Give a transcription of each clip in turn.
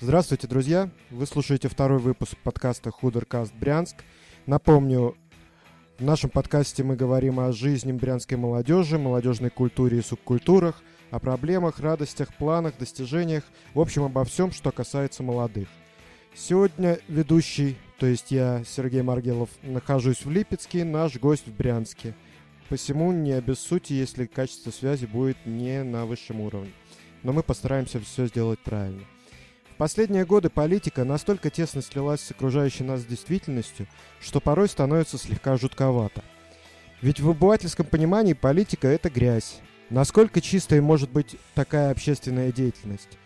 Здравствуйте, друзья! Вы слушаете второй выпуск подкаста «Худеркаст Брянск». Напомню, в нашем подкасте мы говорим о жизни брянской молодежи, молодежной культуре и субкультурах, о проблемах, радостях, планах, достижениях, в общем, обо всем, что касается молодых. Сегодня ведущий, то есть я, Сергей Маргелов, нахожусь в Липецке, наш гость в Брянске. Посему не обессудьте, если качество связи будет не на высшем уровне. Но мы постараемся все сделать правильно. Последние годы политика настолько тесно слилась с окружающей нас действительностью, что порой становится слегка жутковато. Ведь в обывательском понимании политика – это грязь. Насколько чистой может быть такая общественная деятельность?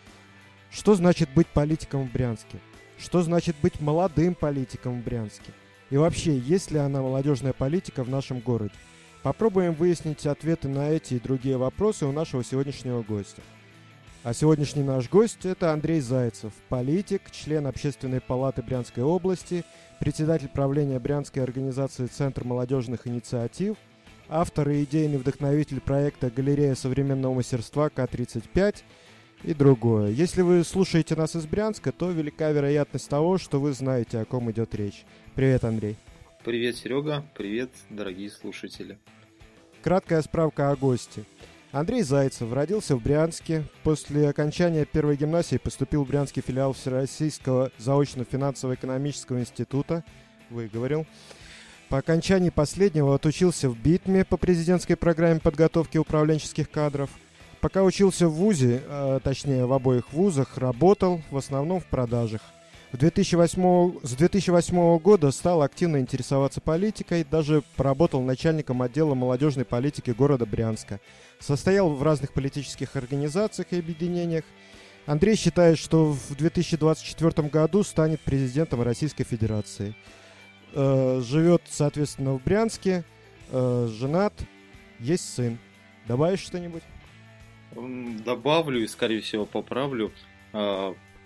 Что значит быть политиком в Брянске? Что значит быть молодым политиком в Брянске? И вообще, есть ли она молодежная политика в нашем городе? Попробуем выяснить ответы на эти и другие вопросы у нашего сегодняшнего гостя. А сегодняшний наш гость – это Андрей Зайцев, политик, член Общественной палаты Брянской области, председатель правления Брянской организации Центр молодежных инициатив, автор и идейный вдохновитель проекта «Галерея современного мастерства К-35», и другое. Если вы слушаете нас из Брянска, то велика вероятность того, что вы знаете, о ком идет речь. Привет, Андрей. Привет, Серега. Привет, дорогие слушатели. Краткая справка о госте. Андрей Зайцев родился в Брянске. После окончания первой гимназии поступил в Брянский филиал Всероссийского заочно-финансово-экономического института. Выговорил. По окончании последнего отучился в БИТМе по президентской программе подготовки управленческих кадров – Пока учился в ВУЗе, а, точнее в обоих вузах, работал в основном в продажах. В 2008, с 2008 года стал активно интересоваться политикой, даже поработал начальником отдела молодежной политики города Брянска. Состоял в разных политических организациях и объединениях. Андрей считает, что в 2024 году станет президентом Российской Федерации. Э, живет, соответственно, в Брянске, э, женат, есть сын. Добавишь что-нибудь? добавлю и, скорее всего, поправлю.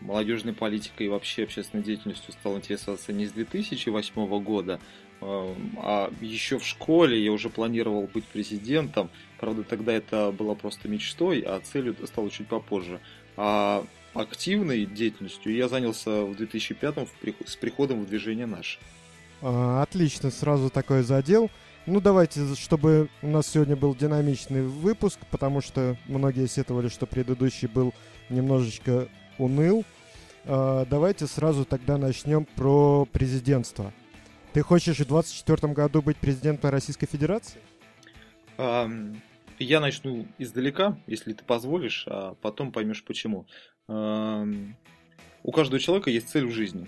Молодежной политикой и вообще общественной деятельностью стал интересоваться не с 2008 года, а, а еще в школе я уже планировал быть президентом. Правда, тогда это было просто мечтой, а целью стало чуть попозже. А активной деятельностью я занялся в 2005 с приходом в движение «Наш». А, отлично, сразу такой задел. Ну, давайте, чтобы у нас сегодня был динамичный выпуск, потому что многие сетовали, что предыдущий был немножечко уныл. Э, давайте сразу тогда начнем про президентство. Ты хочешь в 2024 году быть президентом Российской Федерации? Я начну издалека, если ты позволишь, а потом поймешь почему. У каждого человека есть цель в жизни.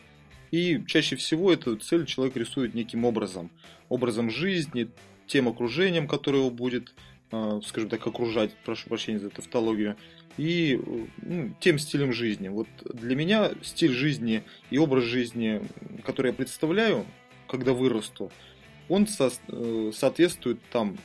И чаще всего эту цель человек рисует неким образом. Образом жизни, тем окружением, которое его будет, а, скажем так, окружать, прошу прощения за тавтологию, и ну, тем стилем жизни. Вот для меня стиль жизни и образ жизни, который я представляю, когда вырасту, он со э, соответствует там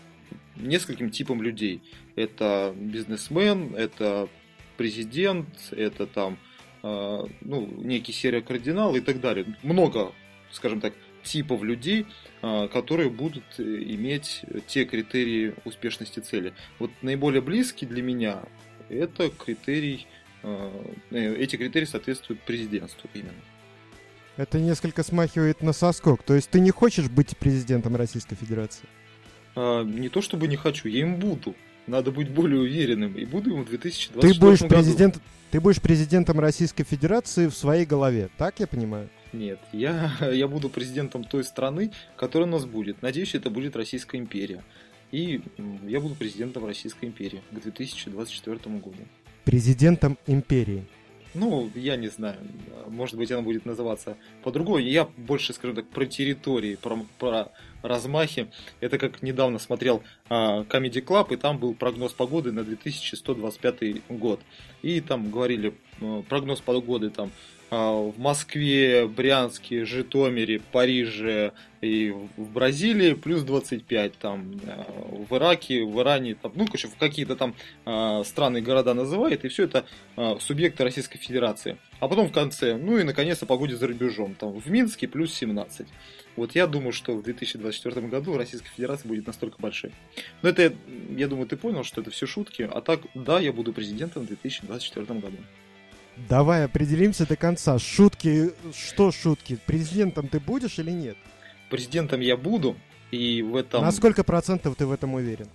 нескольким типам людей. Это бизнесмен, это президент, это там а, ну, некий серия кардинал и так далее. Много, скажем так, типов людей, а, которые будут э, иметь те критерии успешности цели. Вот наиболее близкий для меня это критерий, а, э, эти критерии соответствуют президентству именно. Это несколько смахивает на соскок. То есть ты не хочешь быть президентом Российской Федерации? Не то чтобы не хочу, я им буду. Надо быть более уверенным. И буду ему в 2024 ты будешь году. Президент, ты будешь президентом Российской Федерации в своей голове, так я понимаю? Нет, я, я буду президентом той страны, которая у нас будет. Надеюсь, это будет Российская империя. И я буду президентом Российской империи к 2024 году. Президентом империи. Ну, я не знаю. Может быть, она будет называться по-другому. Я больше, скажу так, про территории, про, про размахи. Это как недавно смотрел а, Comedy Club, и там был прогноз погоды на 2125 год. И там говорили прогноз погоды там в Москве, Брянске, Житомире, Париже и в Бразилии плюс 25, там, а, в Ираке, в Иране, там, ну, короче, в какие-то там э, страны, города называет, и все это э, субъекты Российской Федерации. А потом в конце, ну и наконец о погоде за рубежом, там, в Минске плюс 17. Вот я думаю, что в 2024 году Российская Федерация будет настолько большой. Но это, я думаю, ты понял, что это все шутки, а так, да, я буду президентом в 2024 году. Давай определимся до конца. Шутки, что шутки? Президентом ты будешь или нет? Президентом я буду, и в этом... На сколько процентов ты в этом уверен?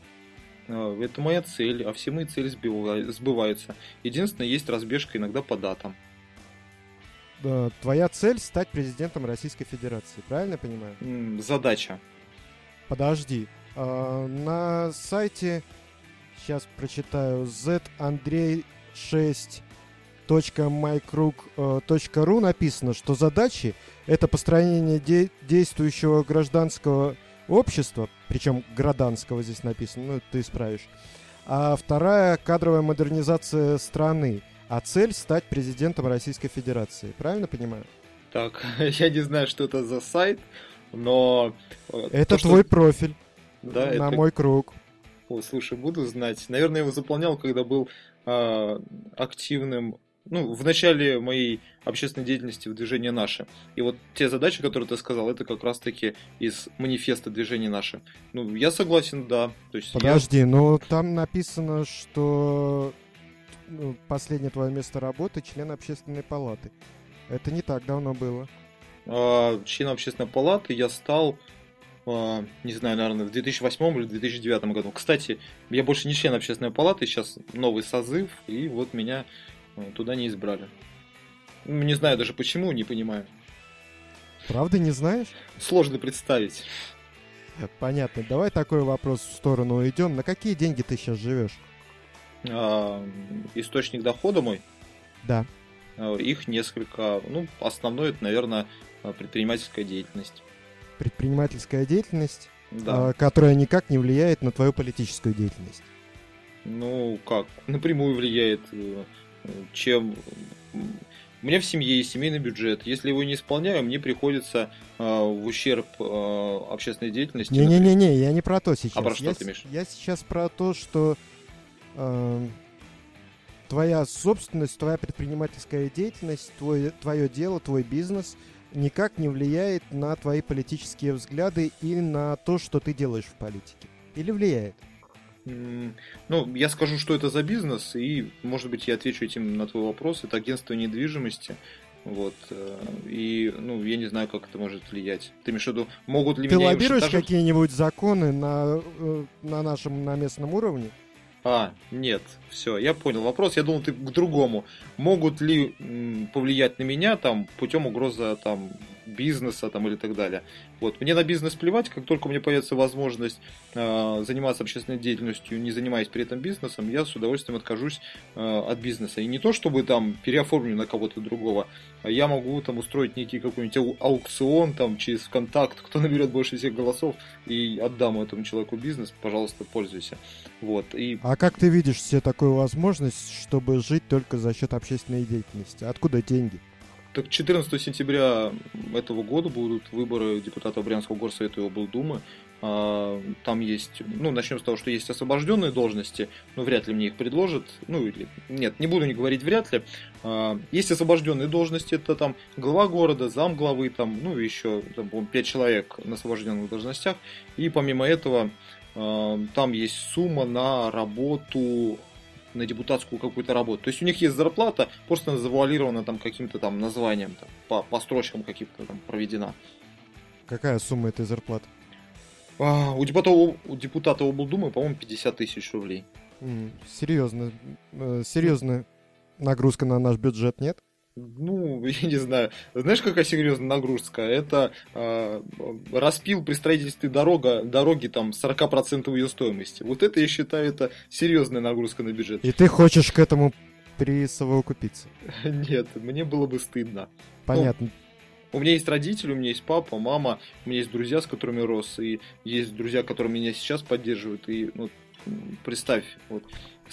А, это моя цель, а все мои цели сбываются. Единственное, есть разбежка иногда по датам. Твоя цель стать президентом Российской Федерации, правильно я понимаю? Задача. Подожди. А, на сайте, сейчас прочитаю, zanдрей 6 .mykrug.ru написано, что задачи — это построение де- действующего гражданского общества, причем гражданского здесь написано, ну, ты исправишь. А вторая — кадровая модернизация страны. А цель — стать президентом Российской Федерации. Правильно понимаю? Так, я не знаю, что это за сайт, но... Э, это то, твой что... профиль. Да, на это... мой круг. О, слушай, буду знать. Наверное, я его заполнял, когда был э, активным ну, в начале моей общественной деятельности в движении «Наше». И вот те задачи, которые ты сказал, это как раз-таки из манифеста движения «Наше». Ну, я согласен, да. То есть Подожди, я... но там написано, что ну, последнее твое место работы – член общественной палаты. Это не так давно было. А, членом общественной палаты я стал а, не знаю, наверное, в 2008 или 2009 году. Кстати, я больше не член общественной палаты, сейчас новый созыв, и вот меня ну, туда не избрали. Не знаю даже почему, не понимаю. Правда не знаешь? Сложно представить. Понятно. Давай такой вопрос в сторону уйдем. На какие деньги ты сейчас живешь? А, источник дохода мой? Да. А, их несколько. Ну, основной это, наверное, предпринимательская деятельность. Предпринимательская деятельность, да. А, которая никак не влияет на твою политическую деятельность. Ну, как? Напрямую влияет э, чем у меня в семье есть семейный бюджет. Если его не исполняю, мне приходится э, в ущерб э, общественной деятельности. Не-не-не, я не про то сейчас. А про что я, ты, Миш? Я сейчас про то, что э, твоя собственность, твоя предпринимательская деятельность, твой, твое дело, твой бизнес никак не влияет на твои политические взгляды и на то, что ты делаешь в политике. Или влияет? Ну, я скажу, что это за бизнес, и, может быть, я отвечу этим на твой вопрос. Это агентство недвижимости. Вот. Э, и, ну, я не знаю, как это может влиять. Ты имеешь в виду, могут ли Ты меня... Ты лоббируешь какие-нибудь законы на, э, на нашем, на местном уровне? А, нет, все, я понял вопрос. Я думал, ты к другому. Могут ли м, повлиять на меня там путем угрозы там бизнеса там или так далее? Вот. Мне на бизнес плевать, как только меня появится возможность э, заниматься общественной деятельностью, не занимаясь при этом бизнесом, я с удовольствием откажусь э, от бизнеса. И не то, чтобы там переоформлю на кого-то другого, а я могу там устроить некий какой-нибудь аукцион там через ВКонтакт, кто наберет больше всех голосов, и отдам этому человеку бизнес, пожалуйста, пользуйся. Вот. И... А как ты видишь себе такую возможность, чтобы жить только за счет общественной деятельности? Откуда деньги? Так 14 сентября этого года будут выборы депутата Брянского горсовета и облдумы. А, там есть, ну, начнем с того, что есть освобожденные должности, но вряд ли мне их предложат. Ну, или, нет, не буду не говорить вряд ли. А, есть освобожденные должности, это там глава города, зам главы, там, ну, еще, там, 5 человек на освобожденных должностях. И помимо этого, а, там есть сумма на работу на депутатскую какую-то работу. То есть у них есть зарплата, просто завуалирована там каким-то там названием, там, по, по строчкам каким-то там проведена. Какая сумма этой зарплаты? А, у депутата, у депутата облдумы, по-моему, 50 тысяч рублей. Mm, серьезно, э, серьезная нагрузка на наш бюджет, нет? Ну, я не знаю, знаешь, какая серьезная нагрузка? Это э, распил при строительстве дорога, дороги там 40% ее стоимости. Вот это, я считаю, это серьезная нагрузка на бюджет. И ты хочешь к этому присовокупиться? Нет, мне было бы стыдно. Понятно. Ну, у меня есть родители, у меня есть папа, мама, у меня есть друзья, с которыми рос, и есть друзья, которые меня сейчас поддерживают, и ну, представь, вот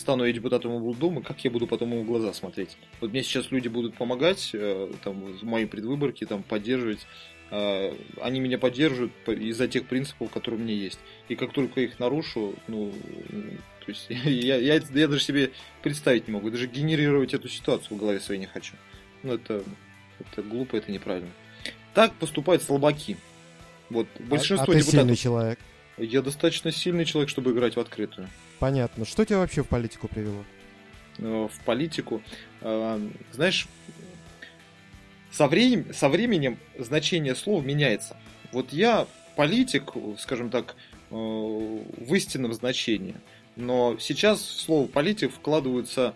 стану я депутатом облдумы, как я буду потом ему в глаза смотреть? Вот мне сейчас люди будут помогать, э, там, в моей предвыборке, там, поддерживать. Э, они меня поддерживают из-за тех принципов, которые у меня есть. И как только их нарушу, ну, то есть я, я, я даже себе представить не могу, даже генерировать эту ситуацию в голове своей не хочу. Ну, это, это глупо, это неправильно. Так поступают слабаки. Вот большинство а, а ты депутатов... сильный человек. Я достаточно сильный человек, чтобы играть в открытую. Понятно. Что тебя вообще в политику привело? в политику. Знаешь, со, временем, со временем значение слова меняется. Вот я политик, скажем так, в истинном значении. Но сейчас в слово политик вкладываются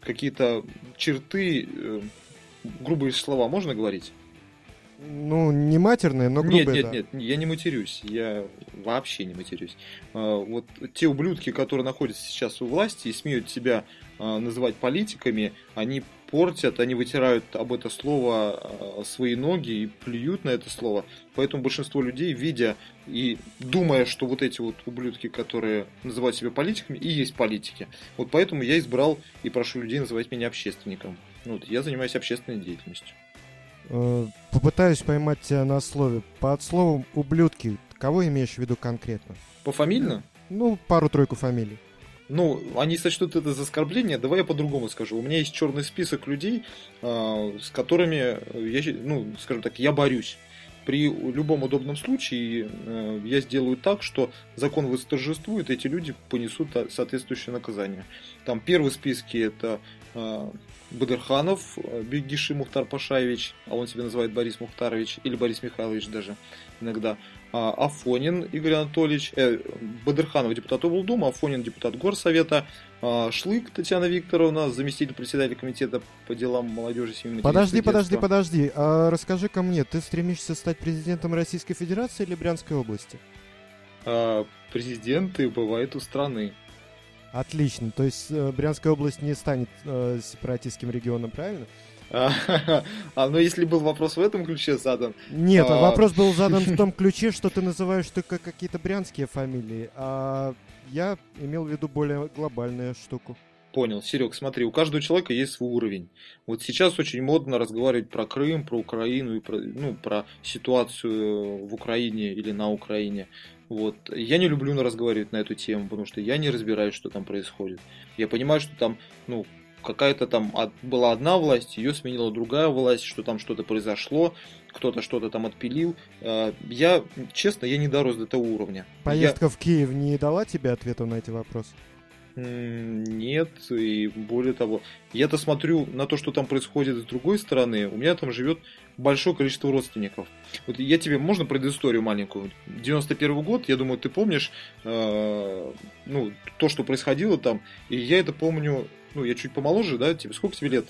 какие-то черты, э, грубые слова можно говорить? Ну, не матерные, но грубые, Нет, нет, да. нет, я не матерюсь, я вообще не матерюсь. А, вот те ублюдки, которые находятся сейчас у власти и смеют себя а, называть политиками, они портят, они вытирают об это слово а, свои ноги и плюют на это слово. Поэтому большинство людей, видя и думая, что вот эти вот ублюдки, которые называют себя политиками, и есть политики. Вот поэтому я избрал и прошу людей называть меня общественником. Вот, я занимаюсь общественной деятельностью. Э, попытаюсь поймать тебя на слове. Под словом «ублюдки» кого имеешь в виду конкретно? По фамильно? Ну, пару-тройку фамилий. Ну, они сочтут это за оскорбление. Давай я по-другому скажу. У меня есть черный список людей, э, с которыми я, ну, скажем так, я борюсь. При любом удобном случае э, я сделаю так, что закон восторжествует, эти люди понесут соответствующее наказание. Там первый в списке это Бадырханов, э, Бегиши Мухтар Пашаевич, а он себя называет Борис Мухтарович, или Борис Михайлович даже иногда, а, Афонин Игорь Анатольевич, э, Бадырханов депутат облдума, Афонин депутат горсовета, а, Шлык Татьяна Викторовна, заместитель председателя комитета по делам молодежи, семьи Подожди, подожди, подожди. А расскажи-ка мне, ты стремишься стать президентом Российской Федерации или Брянской области? А, президенты бывают у страны. Отлично. То есть э, Брянская область не станет э, сепаратистским регионом, правильно? А, а, ну если был вопрос в этом ключе задан. Нет, а... вопрос был задан в том ключе, что ты называешь только какие-то брянские фамилии, а я имел в виду более глобальную штуку. Понял, Серег, смотри, у каждого человека есть свой уровень. Вот сейчас очень модно разговаривать про Крым, про Украину и про, ну, про ситуацию в Украине или на Украине. Вот. Я не люблю разговаривать на эту тему, потому что я не разбираюсь, что там происходит. Я понимаю, что там, ну, какая-то там была одна власть, ее сменила другая власть, что там что-то произошло, кто-то что-то там отпилил. А, я, честно, я не дорос до того уровня. Поездка я... в Киев не дала тебе ответа на эти вопросы? Нет, и более того, я-то смотрю на то, что там происходит с другой стороны. У меня там живет большое количество родственников. Вот я тебе можно предысторию маленькую? 91 год, я думаю, ты помнишь, э, ну, то, что происходило там. И я это помню, ну, я чуть помоложе, да? Тебе сколько тебе лет?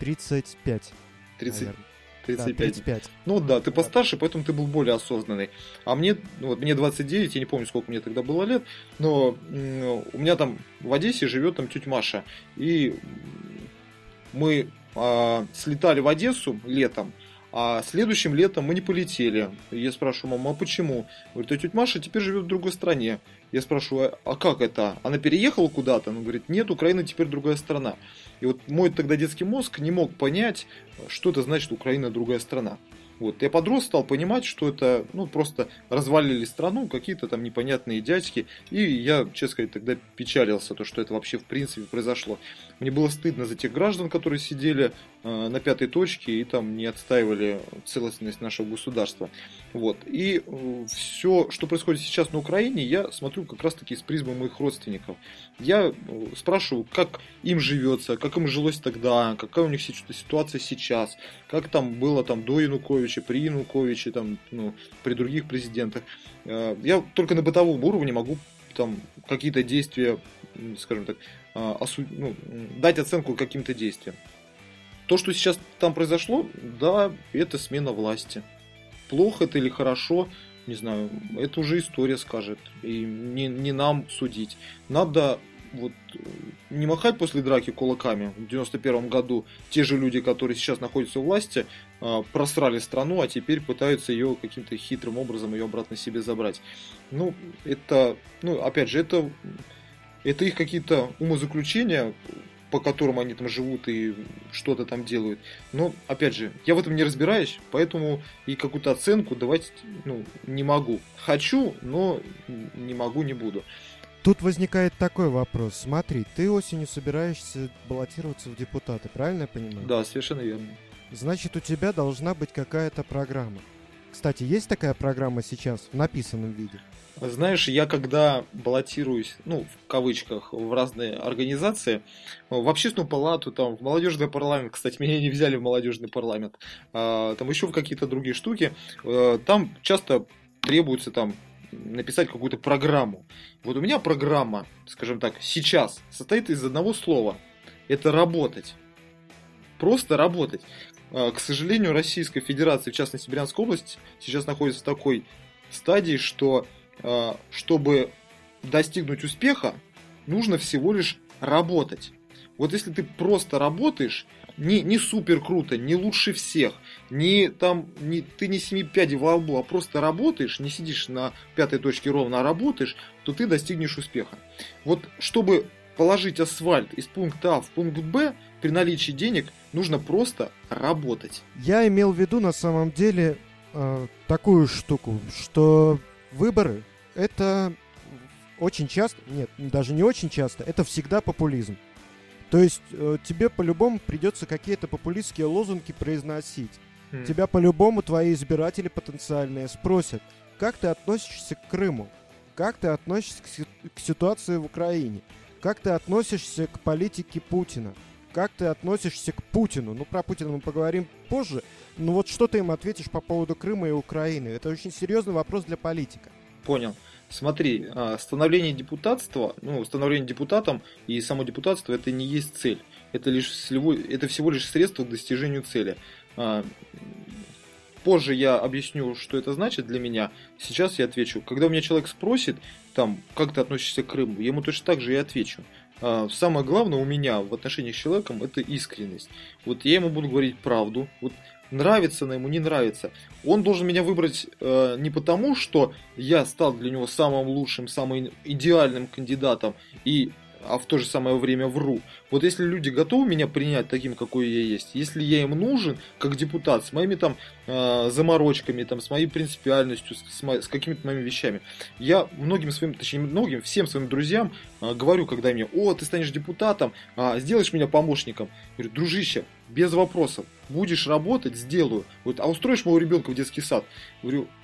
35. 30, наверное. 35. Да, 35. Ну да, ты постарше, поэтому ты был более осознанный. А мне, ну, вот мне 29, я не помню, сколько мне тогда было лет, но у меня там в Одессе живет там тетя Маша. И мы э, слетали в Одессу летом, а следующим летом мы не полетели. Я спрашиваю, мама, а почему? Говорит, а тетя Маша теперь живет в другой стране. Я спрашиваю, а как это? Она переехала куда-то? Она говорит, нет, Украина теперь другая страна. И вот мой тогда детский мозг не мог понять, что это значит Украина другая страна. Вот. Я подрос, стал понимать, что это ну, просто развалили страну какие-то там непонятные дядьки. И я, честно сказать, тогда печалился, то, что это вообще в принципе произошло. Мне было стыдно за тех граждан, которые сидели на пятой точке и там не отстаивали целостность нашего государства. Вот. И э, все, что происходит сейчас на Украине, я смотрю как раз-таки из призмы моих родственников. Я э, спрашиваю, как им живется, как им жилось тогда, какая у них ситуация сейчас, как там было там до Януковича, при Януковиче, там, ну, при других президентах. Э, я только на бытовом уровне могу там какие-то действия, скажем так, осу... ну, дать оценку каким-то действиям. То, что сейчас там произошло, да, это смена власти. Плохо это или хорошо, не знаю, это уже история скажет. И не, не нам судить. Надо вот не махать после драки кулаками в 91 году. Те же люди, которые сейчас находятся у власти, а, просрали страну, а теперь пытаются ее каким-то хитрым образом ее обратно себе забрать. Ну, это, ну, опять же, это, это их какие-то умозаключения, по которым они там живут и что-то там делают. Но, опять же, я в этом не разбираюсь, поэтому и какую-то оценку давать ну, не могу. Хочу, но не могу, не буду. Тут возникает такой вопрос. Смотри, ты осенью собираешься баллотироваться в депутаты, правильно я понимаю? Да, совершенно верно. Значит, у тебя должна быть какая-то программа. Кстати, есть такая программа сейчас в написанном виде? Знаешь, я когда баллотируюсь, ну, в кавычках, в разные организации, в общественную палату, там, в молодежный парламент, кстати, меня не взяли в молодежный парламент, а, там еще в какие-то другие штуки, э, там часто требуется там написать какую-то программу. Вот у меня программа, скажем так, сейчас состоит из одного слова. Это работать. Просто работать. А, к сожалению, Российская Федерация, в частности Брянская область, сейчас находится в такой стадии, что а, чтобы достигнуть успеха, нужно всего лишь работать. Вот если ты просто работаешь, не, не супер круто, не лучше всех, не там, не, ты не семи пядей во лбу, а просто работаешь, не сидишь на пятой точке ровно, а работаешь, то ты достигнешь успеха. Вот чтобы положить асфальт из пункта А в пункт Б, при наличии денег нужно просто работать. Я имел в виду на самом деле э, такую штуку, что выборы это очень часто, нет, даже не очень часто, это всегда популизм. То есть э, тебе по-любому придется какие-то популистские лозунги произносить. Mm. Тебя по-любому твои избиратели потенциальные спросят, как ты относишься к Крыму, как ты относишься к, к ситуации в Украине, как ты относишься к политике Путина, как ты относишься к Путину. Ну, про Путина мы поговорим позже. Но вот что ты им ответишь по поводу Крыма и Украины? Это очень серьезный вопрос для политика. Понял. Смотри, а, становление депутатства, ну, становление депутатом и само депутатство это не есть цель. Это, лишь это всего лишь средство к достижению цели. Позже я объясню, что это значит для меня. Сейчас я отвечу. Когда у меня человек спросит, там, как ты относишься к Крыму, я ему точно так же и отвечу. А, самое главное у меня в отношениях с человеком это искренность. Вот я ему буду говорить правду. Вот нравится она ему, не нравится. Он должен меня выбрать э, не потому, что я стал для него самым лучшим, самым идеальным кандидатом и а в то же самое время вру. Вот если люди готовы меня принять таким, какой я есть, если я им нужен, как депутат, с моими там э, заморочками, там, с моей принципиальностью, с, мо- с какими-то моими вещами, я многим своим, точнее, многим, всем своим друзьям э, говорю, когда мне, о, ты станешь депутатом, э, сделаешь меня помощником. Я говорю, дружище, без вопросов, будешь работать, сделаю. Вот, а устроишь моего ребенка в детский сад? Говорю, Э,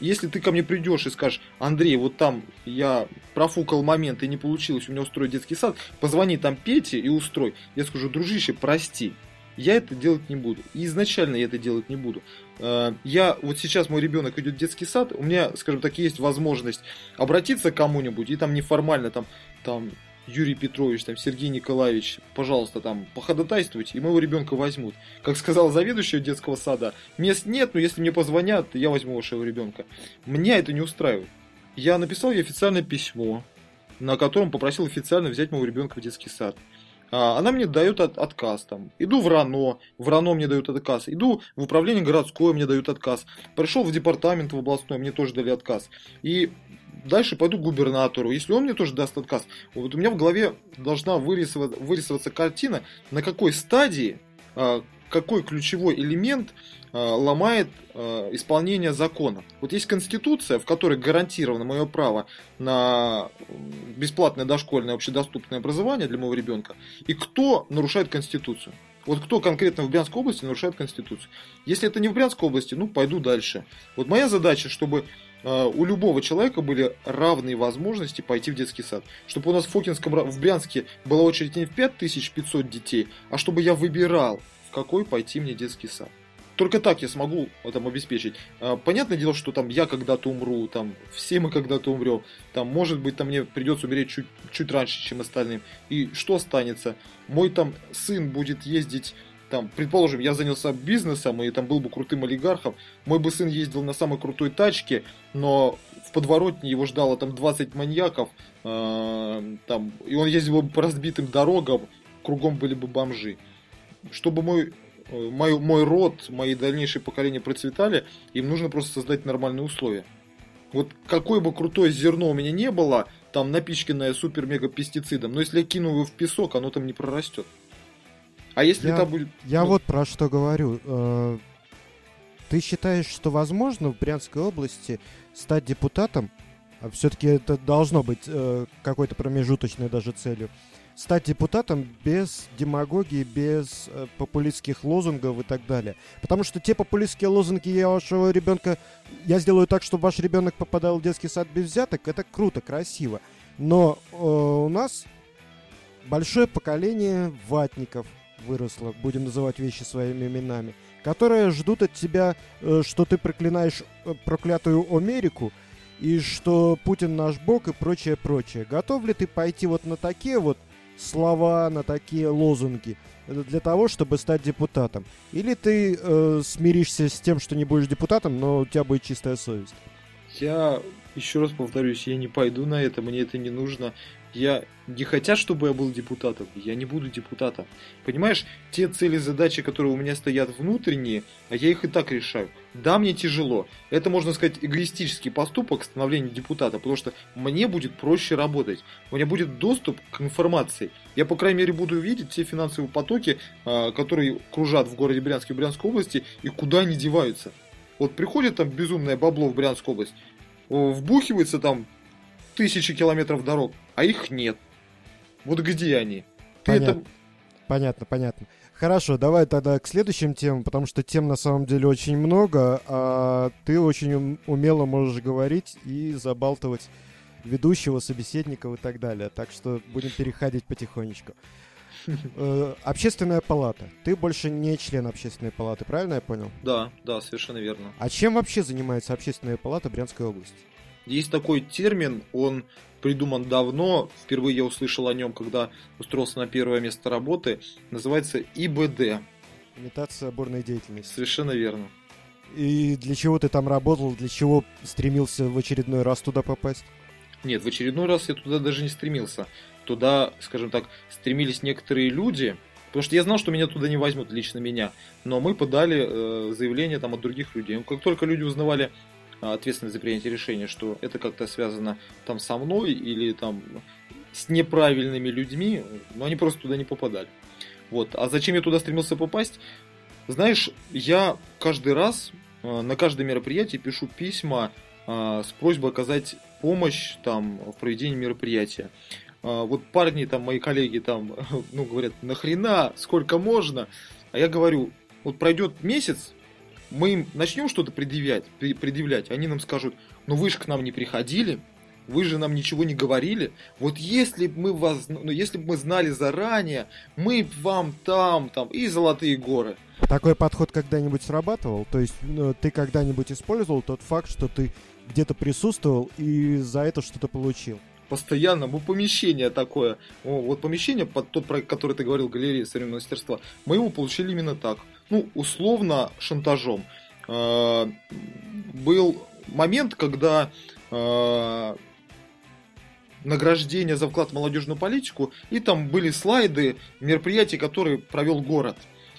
если ты ко мне придешь и скажешь, Андрей, вот там я профукал момент и не получилось у меня устроить детский сад, позвони там Пете и устрой. Я скажу, дружище, прости, я это делать не буду. И изначально я это делать не буду. Э, я, вот сейчас мой ребенок идет в детский сад, у меня, скажем так, есть возможность обратиться к кому-нибудь и там неформально там, там Юрий Петрович, там, Сергей Николаевич, пожалуйста, там, походатайствуйте, и моего ребенка возьмут. Как сказала заведующая детского сада, мест нет, но если мне позвонят, я возьму вашего ребенка. Меня это не устраивает. Я написал ей официальное письмо, на котором попросил официально взять моего ребенка в детский сад. А, она мне дает от, отказ там. Иду в РАНО, в РАНО мне дают отказ. Иду в управление городское, мне дают отказ. Пришел в департамент в областной, мне тоже дали отказ. И дальше пойду к губернатору. Если он мне тоже даст отказ, вот у меня в голове должна вырисоваться, вырисоваться картина, на какой стадии, а, какой ключевой элемент а, ломает а, исполнение закона. Вот есть Конституция, в которой гарантировано мое право на бесплатное дошкольное общедоступное образование для моего ребенка. И кто нарушает Конституцию? Вот кто конкретно в Брянской области нарушает Конституцию? Если это не в Брянской области, ну, пойду дальше. Вот моя задача, чтобы у любого человека были равные возможности пойти в детский сад. Чтобы у нас в Фокинском, в Брянске была очередь не в 5500 детей, а чтобы я выбирал, в какой пойти мне детский сад. Только так я смогу там обеспечить. А, понятное дело, что там я когда-то умру, там все мы когда-то умрем, там может быть там мне придется умереть чуть, чуть раньше, чем остальным. И что останется? Мой там сын будет ездить там, предположим, я занялся бизнесом и там был бы крутым олигархом, мой бы сын ездил на самой крутой тачке, но в подворотне его ждало там 20 маньяков, э, там, и он ездил бы по разбитым дорогам, кругом были бы бомжи. Чтобы мой, э, мой, мой род, мои дальнейшие поколения процветали, им нужно просто создать нормальные условия. Вот какое бы крутое зерно у меня не было, там напичканное супер-мега пестицидом, но если я кину его в песок, оно там не прорастет. А если я, это будет... Я ну... вот про что говорю. Э, ты считаешь, что возможно в Брянской области стать депутатом? А все-таки это должно быть э, какой-то промежуточной даже целью. стать депутатом без демагогии, без э, популистских лозунгов и так далее. Потому что те популистские лозунги я вашего ребенка, я сделаю так, чтобы ваш ребенок попадал в детский сад без взяток, это круто, красиво. Но э, у нас большое поколение ватников выросло, будем называть вещи своими именами, которые ждут от тебя, э, что ты проклинаешь э, проклятую Америку, и что Путин наш бог и прочее, прочее. Готов ли ты пойти вот на такие вот слова, на такие лозунги для того, чтобы стать депутатом? Или ты э, смиришься с тем, что не будешь депутатом, но у тебя будет чистая совесть? Я еще раз повторюсь, я не пойду на это, мне это не нужно. Я не хотят, чтобы я был депутатом, я не буду депутатом. Понимаешь, те цели, задачи, которые у меня стоят внутренние, а я их и так решаю. Да, мне тяжело. Это, можно сказать, эгоистический поступок становления депутата, потому что мне будет проще работать. У меня будет доступ к информации. Я, по крайней мере, буду видеть те финансовые потоки, а, которые кружат в городе Брянске и Брянской области, и куда они деваются. Вот приходит там безумное бабло в Брянскую область, вбухивается там тысячи километров дорог, а их нет. Вот где они? Ты понятно. это... Понятно, понятно. Хорошо, давай тогда к следующим темам, потому что тем на самом деле очень много, а ты очень умело можешь говорить и забалтывать ведущего, собеседников и так далее. Так что будем переходить потихонечку. Э, общественная палата. Ты больше не член общественной палаты, правильно я понял? Да, да, совершенно верно. А чем вообще занимается общественная палата Брянской области? Есть такой термин, он придуман давно, впервые я услышал о нем, когда устроился на первое место работы, называется ИБД. Имитация бурной деятельности. Совершенно верно. И для чего ты там работал, для чего стремился в очередной раз туда попасть? Нет, в очередной раз я туда даже не стремился. Туда, скажем так, стремились некоторые люди, потому что я знал, что меня туда не возьмут, лично меня. Но мы подали э, заявление там от других людей. Как только люди узнавали ответственность за принятие решения, что это как-то связано там со мной или там с неправильными людьми, но они просто туда не попадали. Вот. А зачем я туда стремился попасть? Знаешь, я каждый раз а, на каждое мероприятие пишу письма а, с просьбой оказать помощь там в проведении мероприятия. Вот парни там, мои коллеги там, ну, говорят, нахрена, сколько можно? А я говорю, вот пройдет месяц, мы им начнем что-то предъявлять, предъявлять, они нам скажут, ну вы же к нам не приходили, вы же нам ничего не говорили. Вот если бы мы вас, ну если бы мы знали заранее, мы вам там, там и золотые горы. Такой подход когда-нибудь срабатывал? То есть ну, ты когда-нибудь использовал тот факт, что ты где-то присутствовал и за это что-то получил? постоянно, ну, помещение такое. Вот помещение, под тот проект, который ты говорил, галерея современного мастерства, мы его получили именно так ну, условно шантажом. Э, был момент, когда э, награждение за вклад в молодежную политику, и там были слайды мероприятий, которые провел город.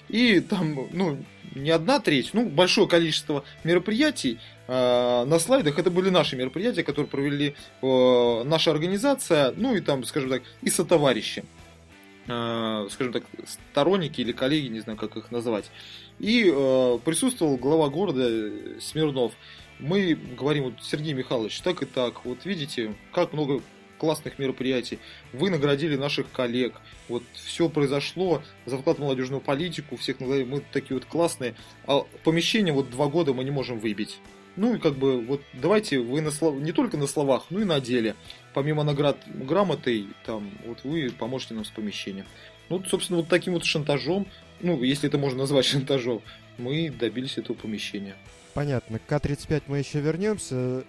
И там, ну, не одна треть, ну, большое количество мероприятий э, на слайдах это были наши мероприятия, которые провели э, наша организация, ну и там, скажем так, и сотоварищи. Э, скажем так, сторонники или коллеги, не знаю, как их назвать. И э, присутствовал глава города э, Смирнов. Мы говорим, вот, Сергей Михайлович, так и так, вот видите, как много классных мероприятий. Вы наградили наших коллег. Вот все произошло за вклад в молодежную политику, всех. Мы такие вот классные. А помещение вот два года мы не можем выбить. Ну и как бы вот давайте вы на слов... не только на словах, но и на деле. Помимо наград грамотой, там, вот вы поможете нам с помещением. Ну, собственно, вот таким вот шантажом, ну, если это можно назвать шантажом, мы добились этого помещения. Понятно. К К-35 мы еще вернемся.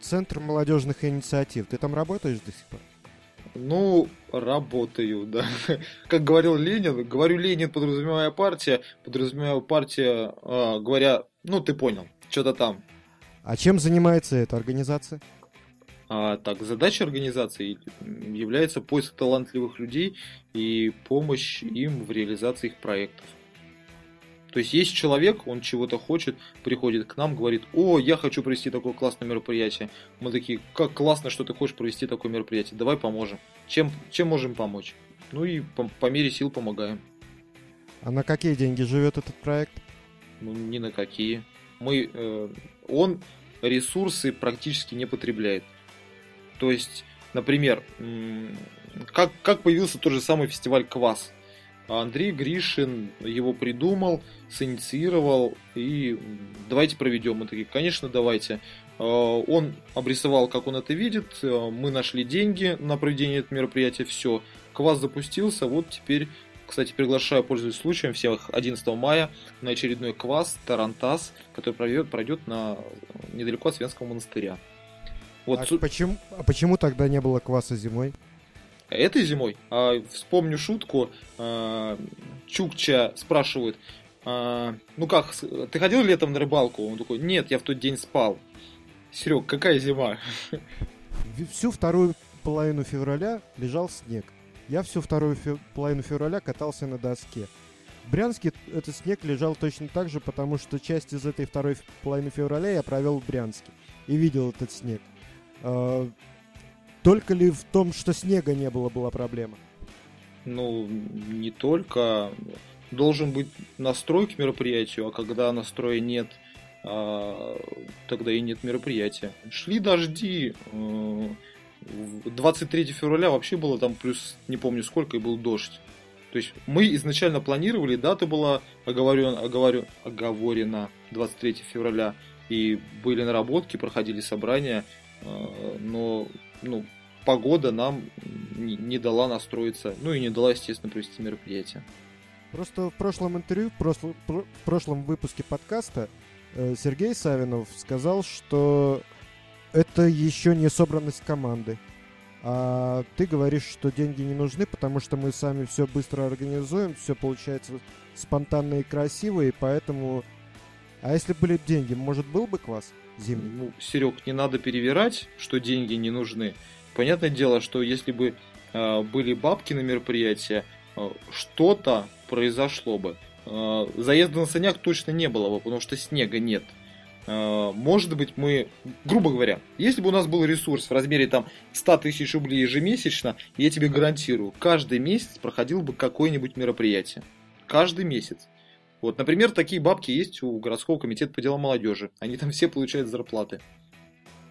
Центр молодежных инициатив. Ты там работаешь до сих пор? Ну, работаю, да. Как говорил Ленин, говорю Ленин, подразумевая партия, подразумевая партия, э, говоря, ну, ты понял, что-то там. А чем занимается эта организация? А, так, задача организации является поиск талантливых людей и помощь им в реализации их проектов. То есть есть человек, он чего-то хочет, приходит к нам, говорит, о, я хочу провести такое классное мероприятие. Мы такие, как классно, что ты хочешь провести такое мероприятие, давай поможем. Чем, чем можем помочь? Ну и по, по мере сил помогаем. А на какие деньги живет этот проект? Ну, ни на какие мы, э, он ресурсы практически не потребляет. То есть Например, как, как появился тот же самый фестиваль «Квас». Андрей Гришин его придумал, синициировал, и давайте проведем. Мы такие, конечно, давайте. А, он обрисовал, как он это видит, а, мы нашли деньги на проведение этого мероприятия, все. Квас запустился, вот теперь, кстати, приглашаю, пользуясь случаем, всех 11 мая на очередной квас Тарантас, который пройдет, пройдет на, недалеко от Свенского монастыря. Вот а, почему, а почему тогда не было кваса зимой? Этой зимой? А, вспомню шутку. А, Чукча спрашивает, а, ну как, ты ходил летом на рыбалку? Он такой, нет, я в тот день спал. Серег, какая зима? Всю вторую половину февраля лежал снег. Я всю вторую фе- половину февраля катался на доске. В Брянске этот снег лежал точно так же, потому что часть из этой второй половины февраля я провел в Брянске и видел этот снег. А, только ли в том, что снега не было, была проблема? Ну, не только. Должен быть настрой к мероприятию, а когда настроя нет, а, тогда и нет мероприятия. Шли дожди. 23 э, февраля вообще было там плюс, не помню сколько, и был дождь. То есть мы изначально планировали, дата была оговорен, оговорен, оговорена 23 февраля, и были наработки, проходили собрания, э, но ну, погода нам не дала настроиться, ну и не дала, естественно, провести мероприятие. Просто в прошлом интервью, в прошлом, в прошлом выпуске подкаста э, Сергей Савинов сказал, что это еще не собранность команды. А ты говоришь, что деньги не нужны, потому что мы сами все быстро организуем, все получается спонтанно и красиво, и поэтому... А если были деньги, может, был бы квас зимний? Ну, Серег, не надо перевирать, что деньги не нужны. Понятное дело, что если бы э, были бабки на мероприятие, э, что-то произошло бы. Э, заезда на санях точно не было бы, потому что снега нет. Э, может быть, мы, грубо говоря, если бы у нас был ресурс в размере там 100 тысяч рублей ежемесячно, я тебе гарантирую, каждый месяц проходил бы какое-нибудь мероприятие. Каждый месяц. Вот, например, такие бабки есть у городского комитета по делам молодежи. Они там все получают зарплаты.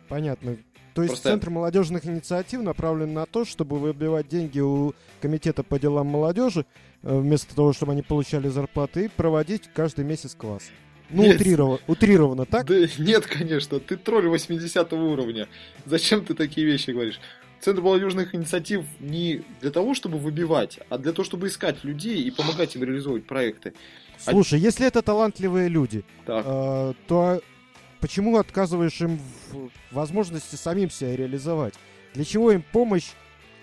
Понятно. То есть Просто... Центр молодежных инициатив направлен на то, чтобы выбивать деньги у Комитета по делам молодежи, э, вместо того, чтобы они получали зарплаты, и проводить каждый месяц класс. Ну, нет. утрированно, утрированно, так? Да, нет, конечно, ты тролль 80 уровня. Зачем ты такие вещи говоришь? Центр молодежных инициатив не для того, чтобы выбивать, а для того, чтобы искать людей и помогать им реализовывать проекты. Слушай, а... если это талантливые люди, э, то почему отказываешь им в возможности самим себя реализовать? Для чего им помощь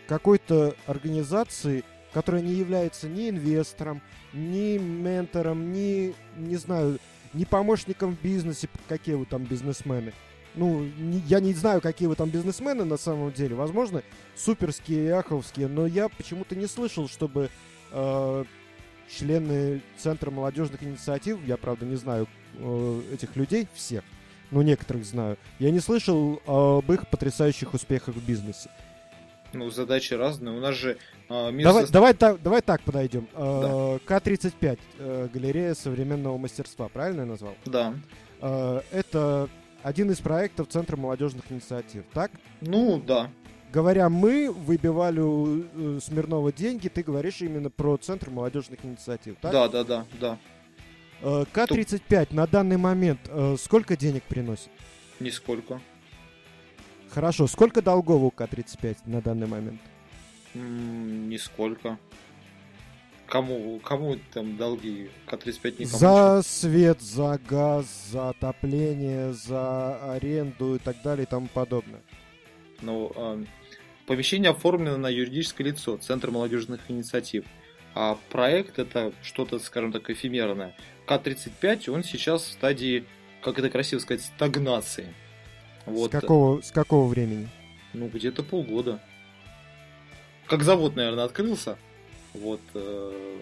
какой-то организации, которая не является ни инвестором, ни ментором, ни, не знаю, ни помощником в бизнесе, какие вы там бизнесмены. Ну, не, я не знаю, какие вы там бизнесмены на самом деле. Возможно, суперские и аховские, но я почему-то не слышал, чтобы э, члены Центра молодежных инициатив, я, правда, не знаю э, этих людей всех, ну, некоторых знаю. Я не слышал об их потрясающих успехах в бизнесе. Ну, задачи разные. У нас же э, мир давай, со... давай, так, давай так подойдем. Да. К-35, э, галерея современного мастерства, правильно я назвал? Да. Э, это один из проектов Центра молодежных инициатив, так? Ну, да. Говоря мы, выбивали у э, Смирнова деньги, ты говоришь именно про Центр молодежных инициатив, так? Да, да, да, да. Э, К-35 на данный момент э, сколько денег приносит? Нисколько. Хорошо, сколько долгов у К-35 на данный момент? М-м, нисколько. Кому, кому там долги? К-35 никому За ничего. свет, за газ, за отопление, за аренду и так далее и тому подобное. Ну, э, помещение оформлено на юридическое лицо, Центр молодежных инициатив. А проект это что-то, скажем так, эфемерное. К-35, он сейчас в стадии, как это красиво сказать, стагнации. Вот. С, какого, с какого времени? Ну, где-то полгода. Как завод, наверное, открылся. Вот. Э,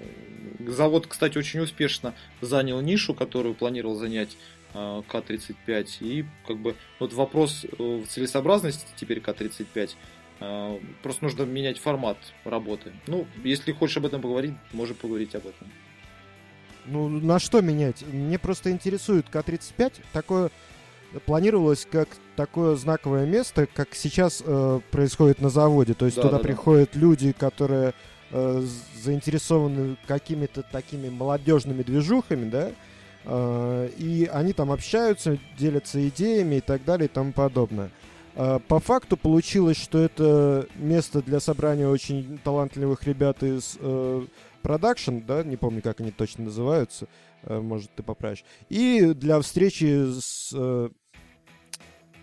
завод, кстати, очень успешно занял нишу, которую планировал занять э, К-35. И как бы вот вопрос в целесообразности теперь К-35 Просто нужно менять формат работы. Ну, если хочешь об этом поговорить, можем поговорить об этом. Ну, на что менять? Мне просто интересует К-35. Такое планировалось как такое знаковое место, как сейчас э, происходит на заводе. То есть Да, туда да, да. приходят люди, которые э, заинтересованы какими-то такими молодежными движухами, да, Э, и они там общаются, делятся идеями и так далее и тому подобное. Э, По факту получилось, что это место для собрания очень талантливых ребят из э, продакшн, да, не помню, как они точно называются, э, может, ты поправишь. И для встречи с... э,